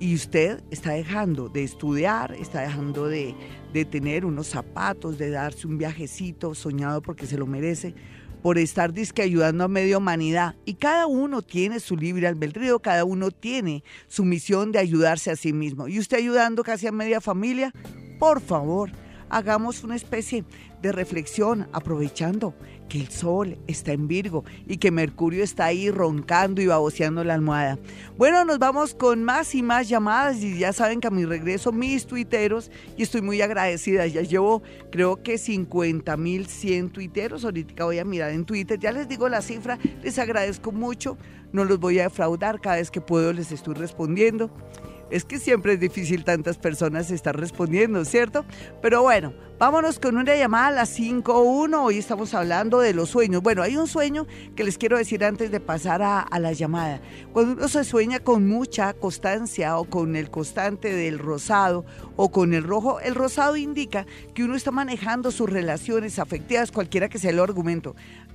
Y usted está dejando de estudiar, está dejando de, tener unos zapatos, de darse un viajecito soñado porque se lo merece, por estar disque ayudando a media humanidad. Y cada uno tiene su libre albedrío, cada uno tiene su misión de ayudarse a sí mismo. Y usted ayudando casi a media familia, por favor, hagamos una especie de reflexión aprovechando que el sol está en Virgo y que Mercurio está ahí roncando y baboseando la almohada. Bueno, nos vamos con más y más llamadas y ya saben que a mi regreso mis tuiteros y estoy muy agradecida. Ya llevo creo que 50 mil 100 tuiteros. Ahorita voy a mirar en Twitter. Ya les digo la cifra. Les agradezco mucho. No los voy a defraudar. Cada vez que puedo les estoy respondiendo. Es que siempre es difícil tantas personas estar respondiendo, ¿cierto? Pero bueno, vámonos con una llamada a las 5.1. Hoy estamos hablando de los sueños. Bueno, hay un sueño que les quiero decir antes de pasar a, la llamada. Cuando uno se sueña con mucha constancia o con el constante del rosado o con el rojo, el rosado indica que uno está manejando sus relaciones afectivas, cualquiera que sea el argumento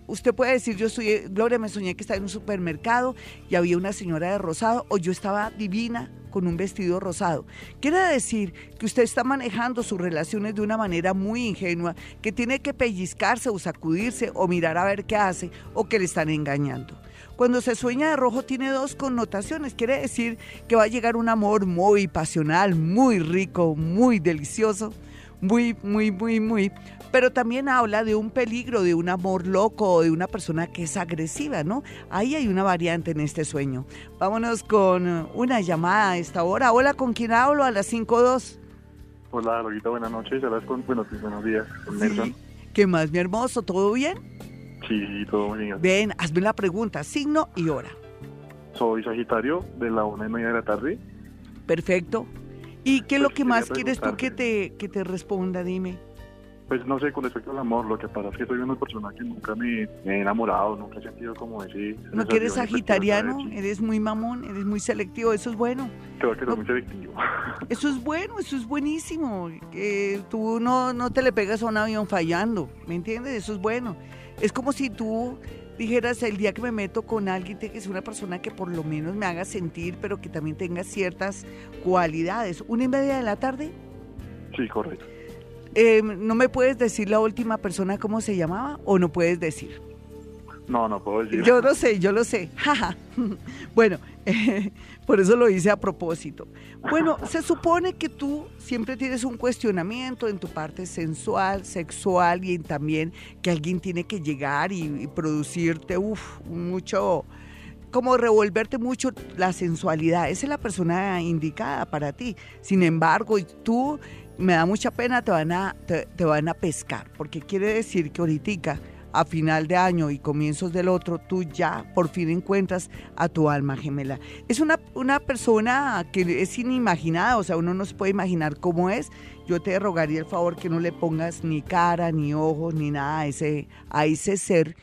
usted puede decir, yo soy, Gloria, me soñé que estaba en un supermercado y había una señora de rosado, o yo estaba divina con un vestido rosado. Quiere decir que usted está manejando sus relaciones de una manera muy ingenua, que tiene que pellizcarse o sacudirse o mirar a ver qué hace o que le están engañando. Cuando se sueña de rojo tiene dos connotaciones. Quiere decir que va a llegar un amor muy pasional, muy rico, muy delicioso, muy, muy, muy, muy pero también habla de un peligro, de un amor loco o de una persona que es agresiva, ¿no? Ahí hay una variante en este sueño. Vámonos con una llamada a esta hora. Hola, ¿con quién hablo? A las 5.2. Hola, Lorita, buenas noches. Hablas con, buenos, buenos días, con Nelson. ¿Qué más, mi hermoso? ¿Todo bien? Sí, todo bien. Ven, hazme la pregunta, signo y hora. Soy Sagitario, de la una y media de la tarde. Perfecto. ¿Y qué es lo Pues que más quieres tú que te, que te responda? Dime. Pues no sé, con respecto al amor, lo que pasa es que soy una persona que nunca me, me he enamorado, nunca he sentido como ese... ¿No que eres sagitariano? Eres muy mamón, eres muy selectivo, eso es bueno. Creo que No. muy selectivo. Eso es bueno, eso es buenísimo. Que tú no, no te le pegas a un avión fallando, ¿me entiendes? Eso es bueno. Es como si tú dijeras el día que me meto con alguien, tiene que ser una persona que por lo menos me haga sentir, pero que también tenga ciertas cualidades. Una y media de la tarde, Sí, correcto. Eh, ¿no me puedes decir la última persona cómo se llamaba o no puedes decir? No, no puedo decir. Yo lo sé, yo lo sé. Bueno, eh, por eso lo hice a propósito. Bueno, se supone que tú siempre tienes un cuestionamiento en tu parte sensual, sexual y también que alguien tiene que llegar y, y producirte, uff, mucho, como revolverte mucho la sensualidad. Esa es la persona indicada para ti. Sin embargo, tú, me da mucha pena, te van a, te, van a pescar, porque quiere decir que ahorita a final de año y comienzos del otro, tú ya por fin encuentras a tu alma gemela. Es una, una persona que es inimaginada, o sea, uno no se puede imaginar cómo es. Yo te rogaría el favor que no le pongas ni cara, ni ojos, ni nada a ese, a ese ser,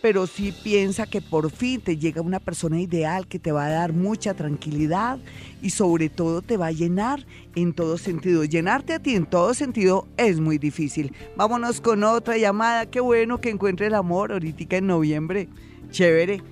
pero sí piensa que por fin te llega una persona ideal que te va a dar mucha tranquilidad y sobre todo te va a llenar en todo sentido. Llenarte a ti en todo sentido es muy difícil. Vámonos con otra llamada. Qué bueno que encuentre el amor ahorita en noviembre. Chévere.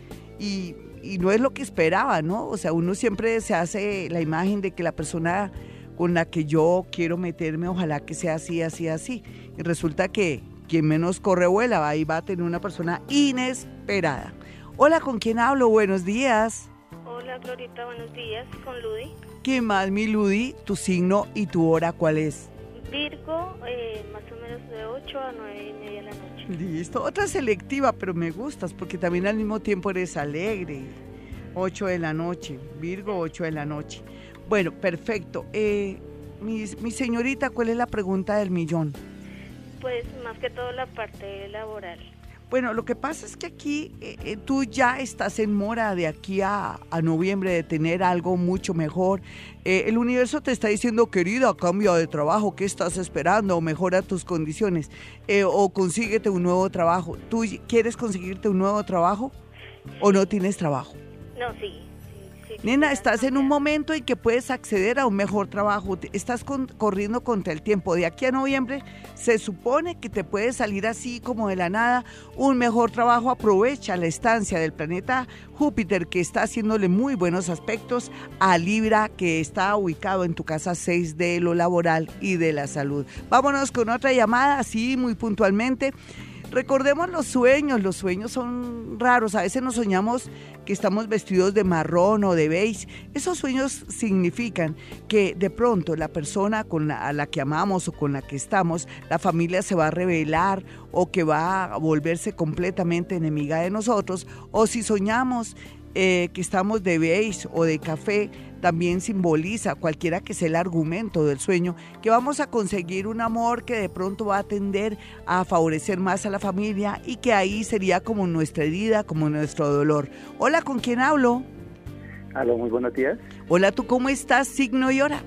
Y, y no es lo que esperaba, ¿no? O sea, uno siempre se hace la imagen de que la persona con la que yo quiero meterme, ojalá que sea así, así, así. Y resulta que quien menos corre vuela, ahí va a tener una persona inesperada. Hola, ¿con quién hablo? Buenos días. Hola, Glorita, buenos días. Con Ludi. ¿Qué más, mi Ludi? Tu signo y tu hora, ¿cuál es? Virgo, eh, más o menos de 8 a 9 y media de la noche. Listo. Otra selectiva, pero me gustas porque también al mismo tiempo eres alegre. 8 de la noche. Virgo, 8 de la noche. Bueno, perfecto. Eh, mi, mi señorita, ¿cuál es la pregunta del millón? Pues más que todo la parte laboral. Bueno, lo que pasa es que aquí eh, eh, tú ya estás en mora de aquí a, a noviembre de tener algo mucho mejor. Eh, el universo te está diciendo, querida, cambia de trabajo, ¿qué estás esperando? O mejora tus condiciones. Eh, o consíguete un nuevo trabajo. ¿Tú quieres conseguirte un nuevo trabajo o no tienes trabajo? No, sí. Nena, estás en un momento en que puedes acceder a un mejor trabajo. Estás corriendo contra el tiempo. De aquí a noviembre se supone que te puede salir así como de la nada un mejor trabajo. Aprovecha la estancia del planeta Júpiter que está haciéndole muy buenos aspectos a Libra que está ubicado en tu casa 6 de lo laboral y de la salud. Vámonos con otra llamada, así muy puntualmente. Recordemos los sueños, los sueños son raros, a veces nos soñamos que estamos vestidos de marrón o de beige. Esos sueños significan que de pronto la persona con la, a la que amamos o con la que estamos, la familia se va a revelar o que va a volverse completamente enemiga de nosotros. O si soñamos eh, que estamos de beige o de café, también simboliza, cualquiera que sea el argumento del sueño, que vamos a conseguir un amor que de pronto va a tender a favorecer más a la familia y que ahí sería como nuestra herida, como nuestro dolor. Hola, ¿con quién hablo? Aló, muy buenos días. Hola, ¿tú cómo estás? Signo y hora.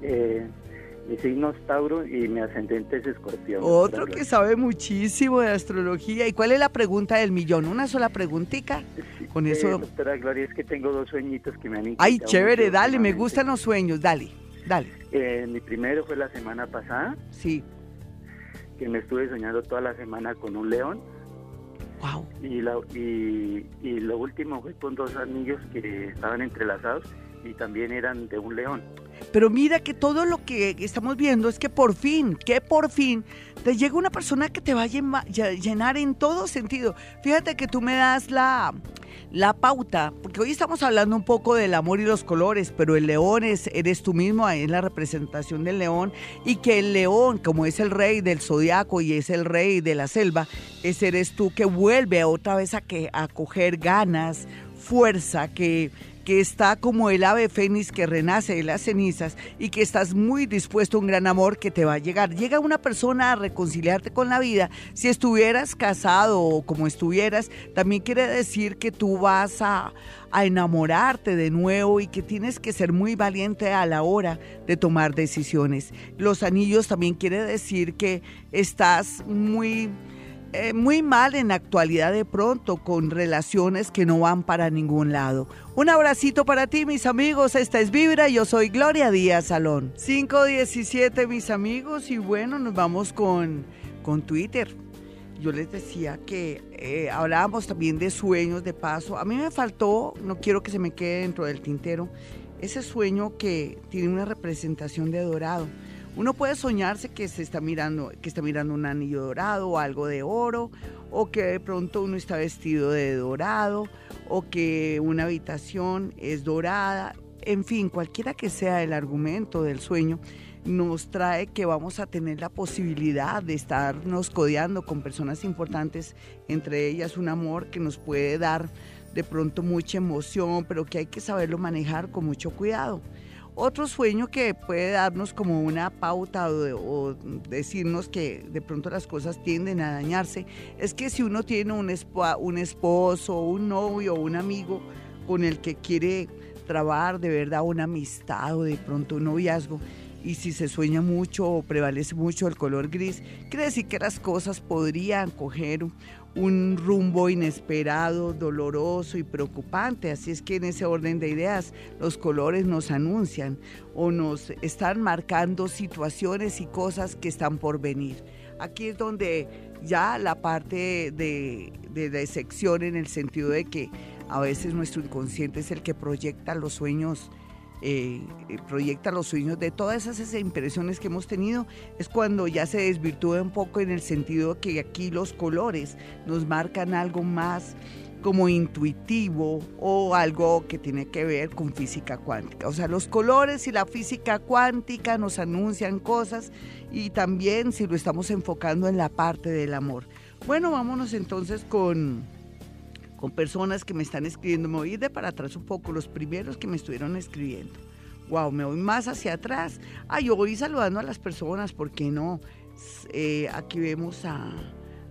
Eh, mi signo es Tauro y mi ascendente es Escorpión. Otro que sabe muchísimo de astrología. ¿Y cuál es la pregunta del millón? ¿Una sola preguntica? Con Eh, eso... doctora Gloria, es que tengo dos sueñitos que me han Ay, chévere, dale, me gustan los sueños, dale, dale. Eh, mi primero fue la semana pasada, Sí, que me estuve soñando toda la semana con un león. wow. Y, la, y, y lo último fue con dos anillos que estaban entrelazados y también eran de un león. Pero mira que todo lo que estamos viendo es que por fin, que por fin te llega una persona que te va a llena- ll- llenar en todo sentido. Fíjate que tú me das la, la pauta, porque hoy estamos hablando un poco del amor y los colores, pero el león es, eres tú mismo, es la representación del león, y que el león, como es el rey del zodiaco y es el rey de la selva, ese eres tú que vuelve otra vez a, que, a coger ganas, fuerza, que que está como el ave fénix que renace de las cenizas y que estás muy dispuesto a un gran amor que te va a llegar. Llega una persona a reconciliarte con la vida. Si estuvieras casado o como estuvieras, también quiere decir que tú vas a, a enamorarte de nuevo y que tienes que ser muy valiente a la hora de tomar decisiones. Los anillos también quiere decir que estás muy eh, muy mal en la actualidad de pronto con relaciones que no van para ningún lado. Un abracito para ti, mis amigos. Esta es Vibra. Yo soy Gloria Díaz Salón. 517, mis amigos. Y bueno, nos vamos con, con Twitter. Yo les decía que eh, hablábamos también de sueños de paso. A mí me faltó, no quiero que se me quede dentro del tintero, ese sueño que tiene una representación de dorado. Uno puede soñarse que se está mirando, que está mirando un anillo dorado o algo de oro, o que de pronto uno está vestido de dorado, o que una habitación es dorada. En fin, cualquiera que sea el argumento del sueño, nos trae que vamos a tener la posibilidad de estarnos codeando con personas importantes, entre ellas un amor que nos puede dar de pronto mucha emoción, pero que hay que saberlo manejar con mucho cuidado. Otro sueño que puede darnos como una pauta o, decirnos que de pronto las cosas tienden a dañarse es que si uno tiene un, un esposo, un novio un amigo con el que quiere trabar de verdad una amistad o de pronto un noviazgo, y si se sueña mucho o prevalece mucho el color gris, quiere decir que las cosas podrían coger un rumbo inesperado, doloroso y preocupante. Así es que en ese orden de ideas los colores nos anuncian o nos están marcando situaciones y cosas que están por venir. Aquí es donde ya la parte de, de, sección en el sentido de que a veces nuestro inconsciente es el que proyecta los sueños eh, proyecta los sueños de todas esas impresiones que hemos tenido, es cuando ya se desvirtúa un poco en el sentido que aquí los colores nos marcan algo más como intuitivo o algo que tiene que ver con física cuántica. O sea, los colores y la física cuántica nos anuncian cosas y también si lo estamos enfocando en la parte del amor. Bueno, vámonos entonces con con personas que me están escribiendo. Me voy de para atrás un poco, los primeros que me estuvieron escribiendo. Wow, me voy más hacia atrás. Ah, yo voy saludando a las personas, ¿por qué no? Eh, aquí vemos a,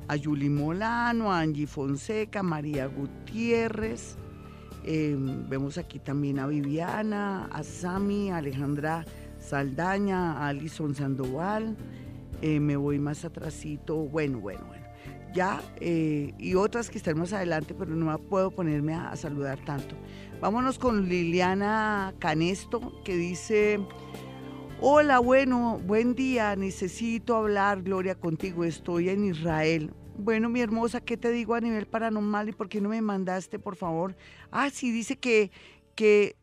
a Yuli Molano, a Angie Fonseca, María Gutiérrez. Eh, vemos aquí también a Viviana, a Sami, a Alejandra Saldaña, a Alison Sandoval. Eh, me voy más atrásito. Bueno, bueno, bueno ya, eh, y otras que están más adelante, pero no puedo ponerme a, saludar tanto. Vámonos con Liliana Canesto, que dice, hola, bueno, buen día, necesito hablar, Gloria, contigo, estoy en Israel. Bueno, mi hermosa, ¿qué te digo a nivel paranormal y por qué no me mandaste, por favor? Ah, sí, dice que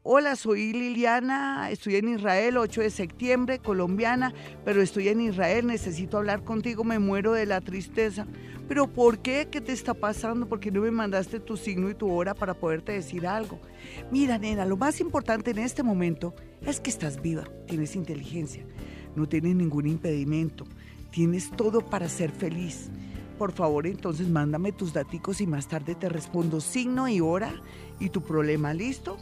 hola, soy Liliana, estoy en Israel, 8 de septiembre, colombiana, pero estoy en Israel, necesito hablar contigo, me muero de la tristeza. Pero ¿por qué? ¿Qué te está pasando? ¿Por qué no me mandaste tu signo y tu hora para poderte decir algo? Mira, nena, lo más importante en este momento es que estás viva, tienes inteligencia, no tienes ningún impedimento, tienes todo para ser feliz por favor entonces mándame tus daticos y más tarde te respondo signo y hora y tu problema, ¿listo?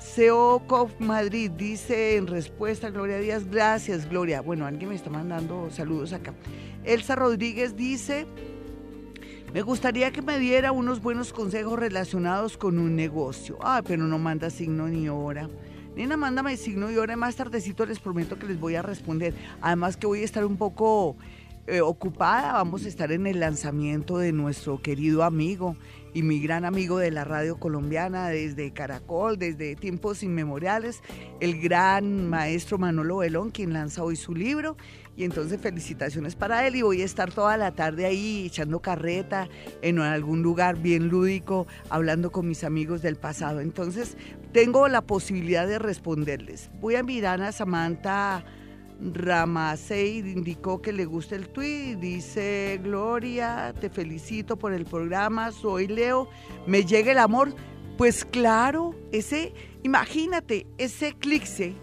Seocov Madrid dice en respuesta, Gloria Díaz, gracias Gloria. Bueno, alguien me está mandando saludos acá. Elsa Rodríguez dice, me gustaría que me diera unos buenos consejos relacionados con un negocio. Ah, pero no manda signo ni hora. Nena, mándame signo y hora. Más tardecito les prometo que les voy a responder. Además que voy a estar un poco eh, ocupada. Vamos a estar en el lanzamiento de nuestro querido amigo y mi gran amigo de la radio colombiana desde Caracol, desde tiempos inmemoriales, el gran maestro Manolo Belón, quien lanza hoy su libro. Y entonces felicitaciones para él y voy a estar toda la tarde ahí echando carreta en algún lugar bien lúdico, hablando con mis amigos del pasado. Entonces tengo la posibilidad de responderles. Voy a mirar a Samantha Ramasei indicó que le gusta el tweet. Dice, Gloria, te felicito por el programa, soy Leo, me llega el amor. Pues claro, ese, imagínate, ese eclipse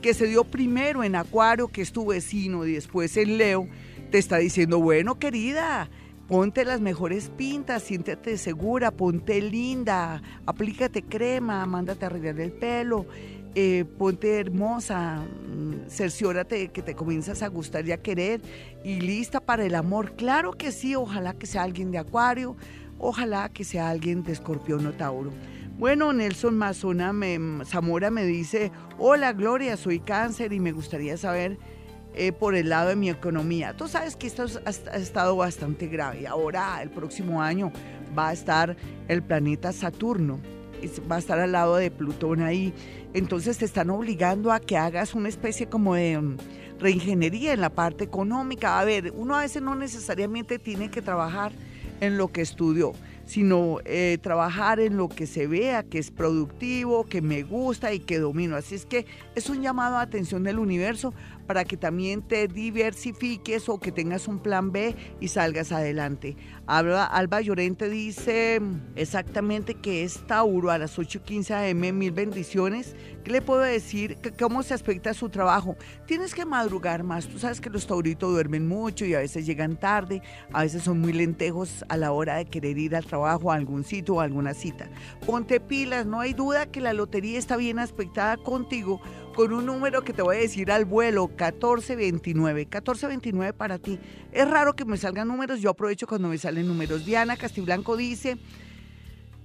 que se dio primero en Acuario, que es tu vecino, y después en Leo, te está diciendo, bueno, querida, Ponte las mejores pintas, siéntete segura, ponte linda, aplícate crema, mándate a arreglar el pelo, eh, ponte hermosa, mm, cerciórate de que te comienzas a gustar y a querer y lista para el amor. Claro que sí, ojalá que sea alguien de Acuario, ojalá que sea alguien de Escorpión o Tauro. Bueno, Nelson Mazona me, Zamora me dice, hola Gloria, soy cáncer y me gustaría saber eh, por el lado de mi economía. Tú sabes que esto ha, ha estado bastante grave. Ahora, el próximo año, va a estar el planeta Saturno, va a estar al lado de Plutón ahí. Entonces te están obligando a que hagas una especie como de um, reingeniería en la parte económica. A ver, uno a veces no necesariamente tiene que trabajar en lo que estudió sino eh, trabajar en lo que se vea, que es productivo, que me gusta y que domino. Así es que es un llamado a atención del universo para que también te diversifiques o que tengas un plan B y salgas adelante. Alba, Alba Llorente dice exactamente que es Tauro a las 8.15 am, mil bendiciones. ¿Qué le puedo decir? ¿Cómo se aspecta su trabajo? Tienes que madrugar más. Tú sabes que los tauritos duermen mucho y a veces llegan tarde, a veces son muy lentejos a la hora de querer ir al trabajo, a algún sitio o a alguna cita. Ponte pilas, no hay duda que la lotería está bien aspectada contigo con un número que te voy a decir al vuelo, 1429. 1429 para ti. Es raro que me salgan números, yo aprovecho cuando me salen números. Diana Castiblanco dice,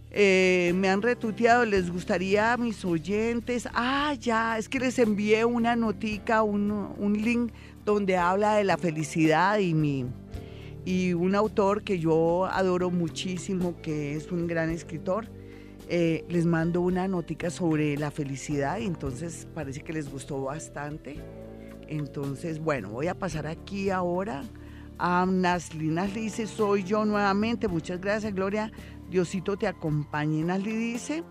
eh, me han retuiteado, les gustaría a mis oyentes, ah, ya, es que les envié una notica, un, un link donde habla de la felicidad y mi... Y un autor que yo adoro muchísimo, que es un gran escritor, eh, les mando una notica sobre la felicidad y entonces parece que les gustó bastante. Entonces, bueno, voy a pasar aquí ahora a Nasli. Nasli dice, soy yo nuevamente. Muchas gracias, Gloria. Diosito te acompañe. Nasli dice,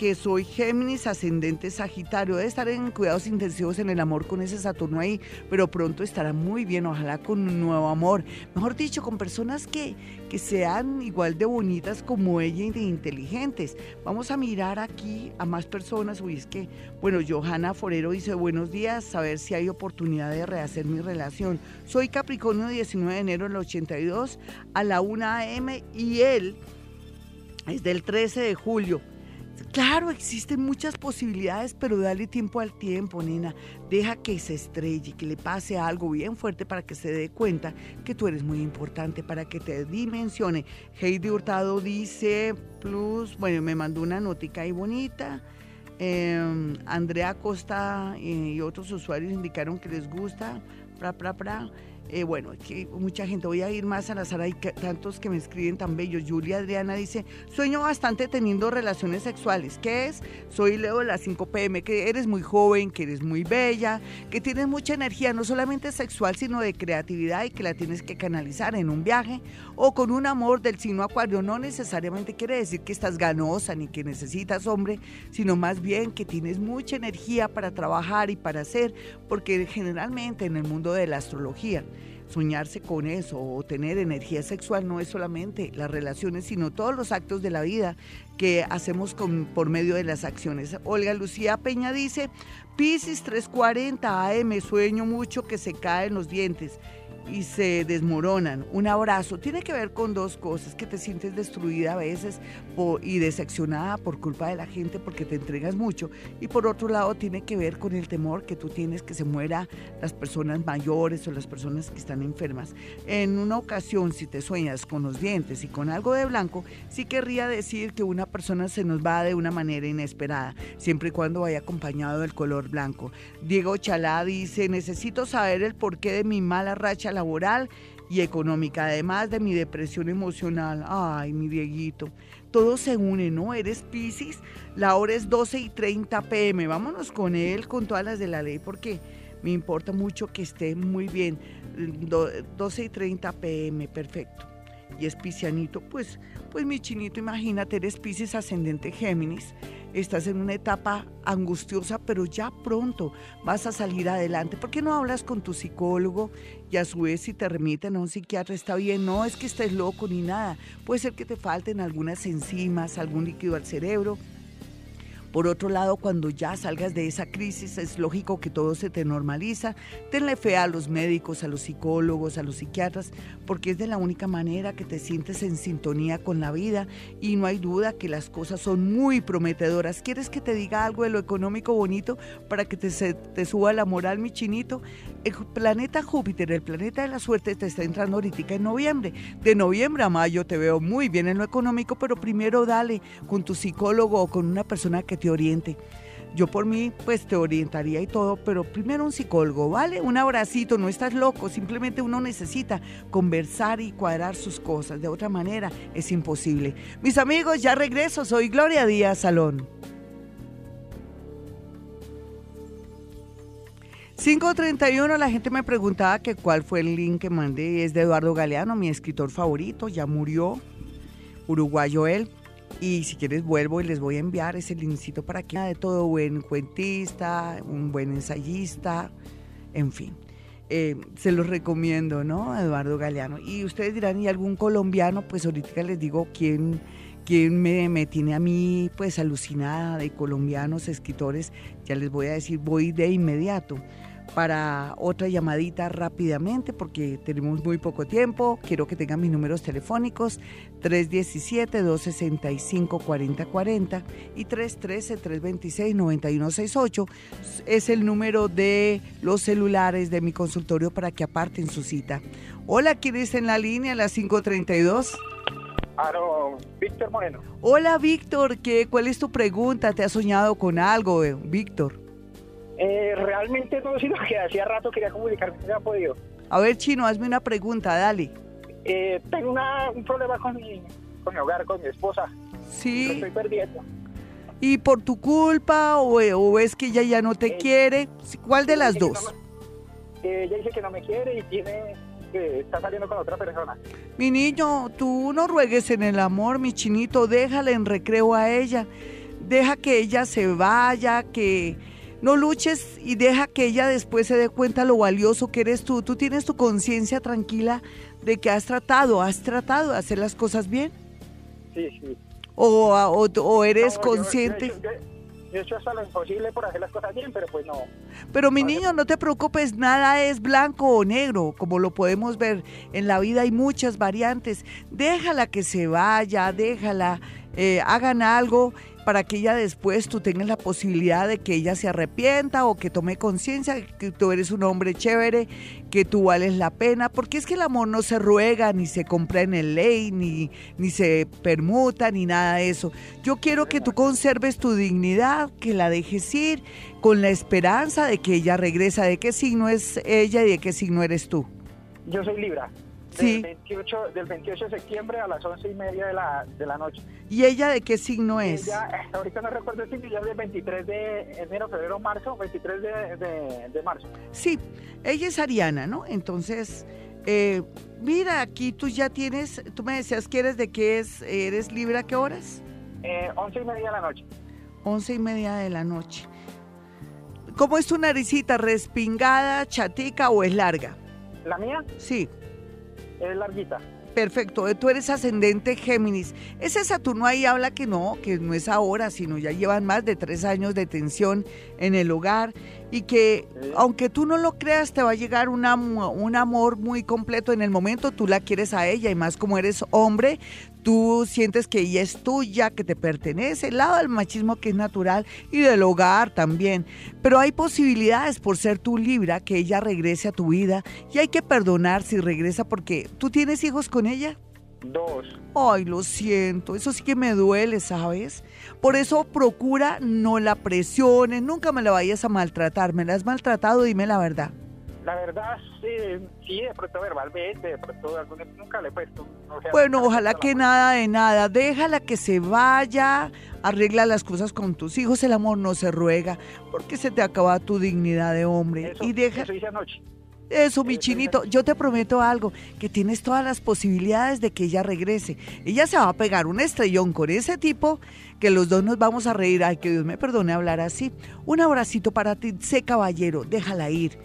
que soy Géminis, ascendente Sagitario. Debe estar en cuidados intensivos en el amor con ese Saturno ahí, pero pronto estará muy bien, ojalá con un nuevo amor. Mejor dicho, con personas que, que sean igual de bonitas como ella y de inteligentes. Vamos a mirar aquí a más personas. Uy, es que, bueno, Johanna Forero dice, buenos días, a ver si hay oportunidad de rehacer mi relación. Soy Capricornio 19 de enero del 82 a la 1 a.m. y él es del 13 de julio. Claro, existen muchas posibilidades, pero dale tiempo al tiempo, nena. Deja que se estrelle, que le pase algo bien fuerte para que se dé cuenta que tú eres muy importante, para que te dimensione. Heidi Hurtado dice, plus, bueno, me mandó una notica ahí bonita. Em, Andrea Costa eh, y otros usuarios indicaron que les gusta. Pra, pra, pra. Eh, bueno, que mucha gente, voy a ir más a la sala, hay tantos que me escriben tan bellos. Julia Adriana dice, sueño bastante teniendo relaciones sexuales. ¿Qué es? Soy Leo de las 5 pm, que eres muy joven, que eres muy bella, que tienes mucha energía, no solamente sexual, sino de creatividad y que la tienes que canalizar en un viaje o con un amor del signo acuario. No necesariamente quiere decir que estás ganosa ni que necesitas hombre, sino más bien que tienes mucha energía para trabajar y para hacer, porque generalmente en el mundo de la astrología, soñarse con eso o tener energía sexual no es solamente las relaciones, sino todos los actos de la vida que hacemos con, por medio de las acciones. Olga Lucía Peña dice, Piscis 340 AM, sueño mucho que se caen los dientes y se desmoronan. Un abrazo tiene que ver con dos cosas, que te sientes destruida a veces y decepcionada por culpa de la gente porque te entregas mucho. Y por otro lado tiene que ver con el temor que tú tienes que se muera las personas mayores o las personas que están enfermas. En una ocasión, si te sueñas con los dientes y con algo de blanco, sí querría decir que una persona se nos va de una manera inesperada, siempre y cuando vaya acompañado del color blanco. Diego Chalá dice, necesito saber el porqué de mi mala racha laboral y económica, además de mi depresión emocional. Ay, mi Dieguito, todo se une, ¿no? Eres Pisces, la hora es 12 y 30 pm. Vámonos con él, con todas las de la ley, porque me importa mucho que esté muy bien. 12 y 30 pm, perfecto. Y es piscianito, pues, pues mi chinito, imagínate, eres Pisces ascendente Géminis estás en una etapa angustiosa, pero ya pronto vas a salir adelante. ¿Por qué no hablas con tu psicólogo y a su vez si te remiten a un psiquiatra está bien? No es que estés loco ni nada. Puede ser que te falten algunas enzimas, algún líquido al cerebro. Por otro lado, cuando ya salgas de esa crisis, es lógico que todo se te normaliza. Tenle fe a los médicos, a los psicólogos, a los psiquiatras, porque es de la única manera que te sientes en sintonía con la vida y no hay duda que las cosas son muy prometedoras. ¿Quieres que te diga algo de lo económico bonito para que te, se- te suba la moral, mi chinito? El planeta Júpiter, el planeta de la suerte, te está entrando ahorita en noviembre. De noviembre a mayo te veo muy bien en lo económico, pero primero dale con tu psicólogo o con una persona que te oriente. Yo por mí, pues te orientaría y todo, pero primero un psicólogo, ¿vale? Un abracito, no estás loco, simplemente uno necesita conversar y cuadrar sus cosas. De otra manera es imposible. Mis amigos, ya regreso, soy Gloria Díaz Salón. 531, la gente me preguntaba que cuál fue el link que mandé, es de Eduardo Galeano, mi escritor favorito, ya murió, uruguayo él. Y si quieres vuelvo y les voy a enviar ese linkcito para que de todo buen cuentista, un buen ensayista, en fin. Eh, se los recomiendo, ¿no? Eduardo Galeano. Y ustedes dirán, ¿y algún colombiano? Pues ahorita les digo quién, quién me, me tiene a mí pues alucinada de colombianos escritores. Ya les voy a decir, voy de inmediato para otra llamadita rápidamente porque tenemos muy poco tiempo. Quiero que tengan mis números telefónicos 317-265-4040 y 313-326-9168. Es el número de los celulares de mi consultorio para que aparten su cita. Hola, ¿quién está en la línea? La 532. Aro, Víctor Moreno. Hola, Víctor. ¿qué, ¿Cuál es tu pregunta? ¿Te has soñado con algo, eh, Víctor? Eh, realmente no, sino que hacía rato quería comunicarme, no había podido. A ver, Chino, hazme una pregunta, dale. Eh, tengo una- un problema con mi, con mi hogar, con mi esposa. Sí. Lo estoy perdiendo. ¿Y por tu culpa o, o es que ella ya no te quiere? ¿Cuál de las dos? no me- eh, ella dice que no me quiere y tiene que está saliendo con otra persona. Mi niño, tú no ruegues en el amor, mi chinito, déjala en recreo a ella. Deja que ella se vaya, que no luches y deja que ella después se dé cuenta lo valioso que eres tú. Tú tienes tu conciencia tranquila de que has tratado, has tratado de hacer las cosas bien. Sí, sí. O, o, o eres No, yo- consciente. Yo, yo- yo he hecho hasta lo imposible por hacer las cosas bien, pero pues no. Pero mi niño, no te preocupes, nada es blanco o negro, como lo podemos ver. En la vida hay muchas variantes. Déjala que se vaya, déjala, eh, hagan algo para que ella después tú tengas la posibilidad de que ella se arrepienta o que tome conciencia que tú eres un hombre chévere, que tú vales la pena, porque es que el amor no se ruega, ni se compra en el ley, ni, ni se permuta, ni nada de eso. Yo quiero que tú conserves tu dignidad, que la dejes ir con la esperanza de que ella regresa. ¿De qué signo es ella y de qué signo eres tú? Yo soy Libra. Sí. Del 28, del 28 de septiembre a las 11 y media de la, de la noche. ¿Y ella de qué signo es? Ella, ahorita no recuerdo el signo, ya es del 23 de enero, febrero, marzo, 23 de, de, de marzo. Sí, ella es ariana, ¿no? Entonces, eh, mira, aquí tú ya tienes, tú me decías que eres de qué es, eres libre a qué horas? Eh, 11 y media de la noche. Once y media de la noche. ¿Cómo es tu naricita? ¿Respingada, chatica o es larga? ¿La mía? Sí. Es larguita. Perfecto, tú eres ascendente Géminis. Ese Saturno ahí habla que no, que no es ahora, sino ya llevan más de tres años de tensión en el hogar y que aunque tú no lo creas, te va a llegar un, am- un amor muy completo en el momento, tú la quieres a ella y más como eres hombre, tú sientes que ella es tuya, que te pertenece, el lado del machismo que es natural y del hogar también. Pero hay posibilidades por ser tu Libra que ella regrese a tu vida y hay que perdonar si regresa porque tú tienes hijos con ella. Dos. Ay, lo siento, eso sí que me duele, ¿sabes? Por eso procura no la presiones, nunca me la vayas a maltratar. ¿Me la has maltratado? Dime la verdad. La verdad, sí, sí, de pronto verbalmente, de pronto alguna- nunca le he puesto. o sea, Bueno, ojalá que nada de nada. Déjala que se vaya, arregla las cosas con tus hijos. El amor no se ruega porque se te acaba tu dignidad de hombre. Eso, y deja. eso hice anoche. Eso, mi chinito, yo te prometo algo, que tienes todas las posibilidades de que ella regrese. Ella se va a pegar un estrellón con ese tipo, que los dos nos vamos a reír. Ay, que Dios me perdone hablar así. Un abracito para ti, sé caballero, déjala ir.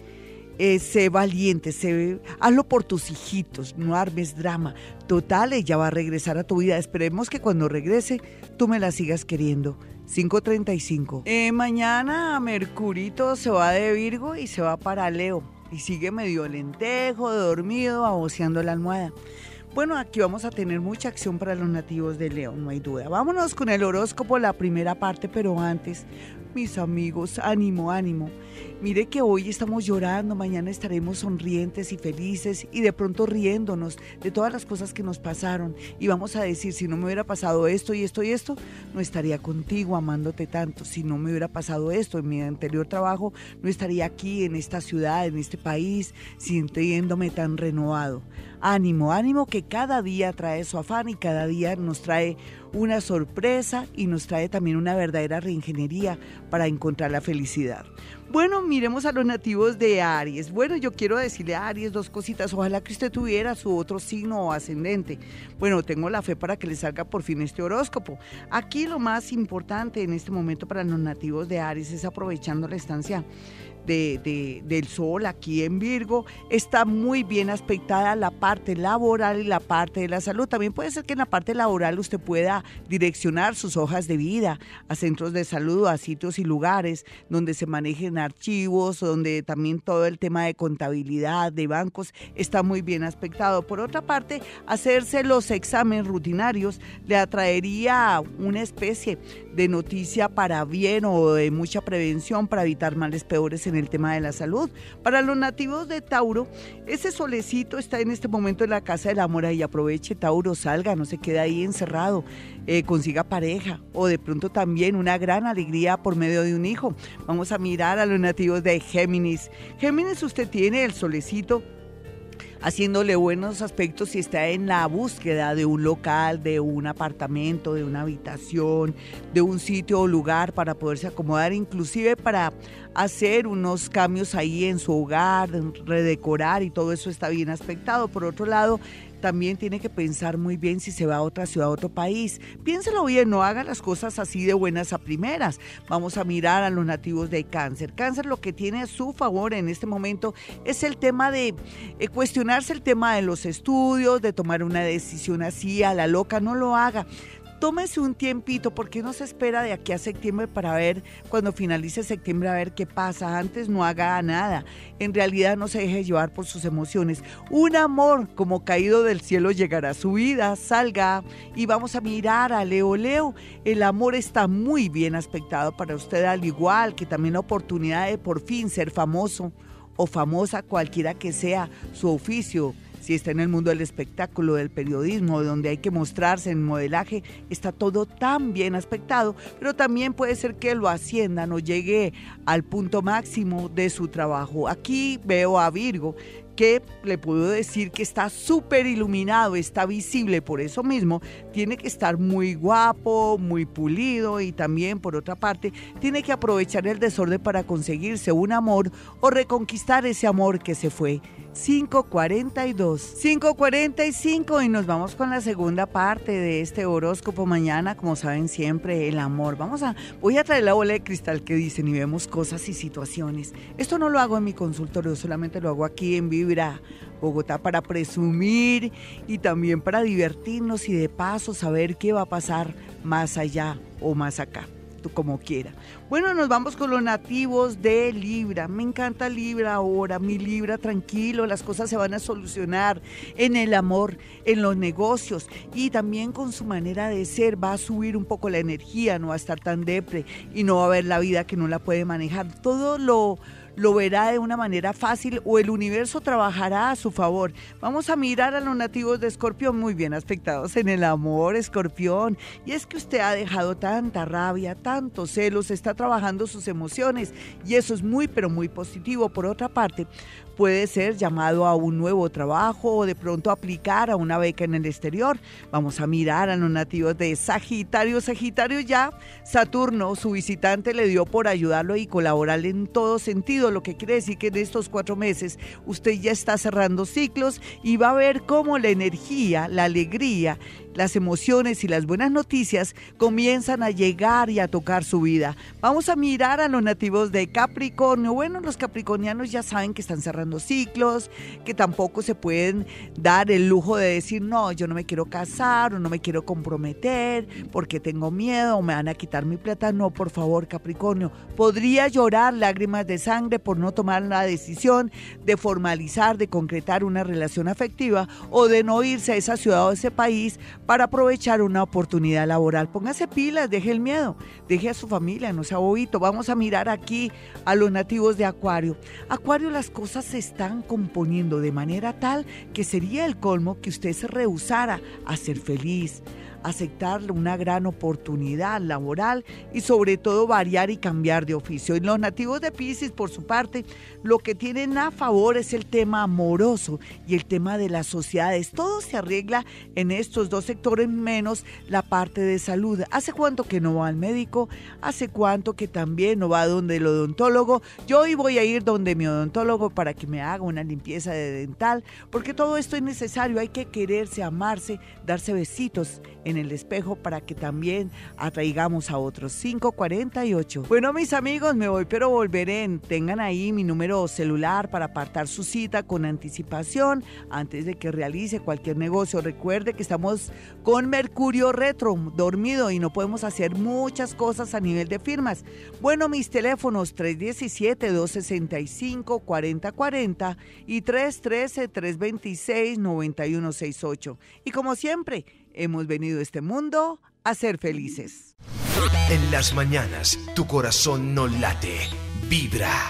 eh, sé valiente, sé, hazlo por tus hijitos, no armes drama. Total, ella va a regresar a tu vida. Esperemos que cuando regrese tú me la sigas queriendo. 535. Eh, mañana Mercurito se va de Virgo y se va para Leo. Y sigue medio lentejo, dormido, aboceando la almohada. Bueno, aquí vamos a tener mucha acción para los nativos de Leo, no hay duda. Vámonos con el horóscopo, la primera parte, pero antes, mis amigos, ánimo, ánimo. Mire que hoy estamos llorando, mañana estaremos sonrientes y felices y de pronto riéndonos de todas las cosas que nos pasaron. Y vamos a decir, si no me hubiera pasado esto y esto y esto, no estaría contigo amándote tanto. Si no me hubiera pasado esto en mi anterior trabajo, no estaría aquí, en esta ciudad, en este país, sintiéndome tan renovado. Ánimo, ánimo que cada día trae su afán y cada día nos trae una sorpresa y nos trae también una verdadera reingeniería para encontrar la felicidad. Bueno, miremos a los nativos de Aries. Bueno, yo quiero decirle a Aries dos cositas. Ojalá que usted tuviera su otro signo o ascendente. Bueno, tengo la fe para que le salga por fin este horóscopo. Aquí lo más importante en este momento para los nativos de Aries es aprovechando la estancia de, del sol aquí en Virgo, está muy bien aspectada la parte laboral y la parte de la salud. También puede ser que en la parte laboral usted pueda direccionar sus hojas de vida a centros de salud, a sitios y lugares donde se manejen archivos, donde también todo el tema de contabilidad, de bancos, está muy bien aspectado. Por otra parte, hacerse los exámenes rutinarios le atraería una especie de noticia para bien o de mucha prevención para evitar males peores en el tema de la salud. Para los nativos de Tauro, ese solecito está en este momento en la casa del amor y aproveche Tauro, salga, no se quede ahí encerrado, eh, consiga pareja o de pronto también una gran alegría por medio de un hijo. Vamos a mirar a los nativos de Géminis. Géminis, usted tiene el solecito haciéndole buenos aspectos si está en la búsqueda de un local, de un apartamento, de una habitación, de un sitio o lugar para poderse acomodar, inclusive para hacer unos cambios ahí en su hogar, redecorar y todo eso está bien aspectado. Por otro lado, también tiene que pensar muy bien si se va a otra ciudad, a otro país. Piénselo bien, no haga las cosas así de buenas a primeras. Vamos a mirar a los nativos de cáncer. Cáncer lo que tiene a su favor en este momento es el tema de eh, cuestionarse el tema de los estudios, de tomar una decisión así a la loca, no lo haga tómese un tiempito, porque no se espera de aquí a septiembre para ver, cuando finalice septiembre, a ver qué pasa. Antes no haga nada. En realidad no se deje llevar por sus emociones. Un amor como caído del cielo llegará a su vida, salga y vamos a mirar a Leo Leo. El amor está muy bien aspectado para usted, al igual que también la oportunidad de por fin ser famoso o famosa, cualquiera que sea su oficio si está en el mundo del espectáculo, del periodismo, donde hay que mostrarse en modelaje, está todo tan bien aspectado, pero también puede ser que lo asciendan o llegue al punto máximo de su trabajo. Aquí veo a Virgo que le puedo decir que está súper iluminado, está visible, por eso mismo tiene que estar muy guapo, muy pulido y también por otra parte tiene que aprovechar el desorden para conseguirse un amor o reconquistar ese amor que se fue. 542. 545 y nos vamos con la segunda parte de este horóscopo mañana, como saben siempre, el amor. Vamos a voy a traer la bola de cristal que dicen y vemos cosas y situaciones. Esto no lo hago en mi consultorio, solamente lo hago aquí en Vibra Bogotá para presumir y también para divertirnos y de paso saber qué va a pasar más allá o más acá como quiera. Bueno, nos vamos con los nativos de Libra. Me encanta Libra ahora, mi Libra tranquilo, las cosas se van a solucionar en el amor, en los negocios y también con su manera de ser. Va a subir un poco la energía, no va a estar tan depre y no va a ver la vida que no la puede manejar. Todo lo lo verá de una manera fácil o el universo trabajará a su favor. Vamos a mirar a los nativos de Escorpión muy bien aspectados en el amor, Escorpión. Y es que usted ha dejado tanta rabia, tantos celos, está trabajando sus emociones y eso es muy, pero muy positivo. Por otra parte, puede ser llamado a un nuevo trabajo o de pronto aplicar a una beca en el exterior. Vamos a mirar a los nativos de Sagitario. Sagitario ya, Saturno, su visitante, le dio por ayudarlo y colaborarle en todo sentido, lo que quiere decir que en estos cuatro meses usted ya está cerrando ciclos y va a ver cómo la energía, la alegría las emociones y las buenas noticias comienzan a llegar y a tocar su vida. Vamos a mirar a los nativos de Capricornio. Bueno, los capricornianos ya saben que están cerrando ciclos, que tampoco se pueden dar el lujo de decir, no, yo no me quiero casar o no me quiero comprometer porque tengo miedo o me van a quitar mi plata. No, por favor, Capricornio. Podría llorar lágrimas de sangre por no tomar la decisión de formalizar, de concretar una relación afectiva o de no irse a esa ciudad o ese país para aprovechar una oportunidad laboral. Póngase pilas, deje el miedo, deje a su familia, no sea bobito. Vamos a mirar aquí a los nativos de Acuario. Acuario, las cosas se están componiendo de manera tal que sería el colmo que usted se rehusara a ser feliz, aceptar una gran oportunidad laboral y sobre todo variar y cambiar de oficio. Y los nativos de Pisces, por su parte, lo que tienen a favor es el tema amoroso y el tema de las sociedades. Todo se arregla en estos dos sectores menos la parte de salud. ¿Hace cuánto que no va al médico? ¿Hace cuánto que también no va donde el odontólogo? Yo hoy voy a ir donde mi odontólogo para que me haga una limpieza de dental, porque todo esto es necesario. Hay que quererse, amarse, darse besitos el espejo para que también atraigamos a otros. 548. Bueno, mis amigos, me voy, pero volveré. Tengan ahí mi número celular para apartar su cita con anticipación antes de que realice cualquier negocio. Recuerde que estamos con Mercurio Retro, dormido y no podemos hacer muchas cosas a nivel de firmas. Bueno, mis teléfonos 317-265-4040 y 313-326-9168. Y como siempre, hemos venido a este mundo a ser felices. En las mañanas, tu corazón no late, vibra.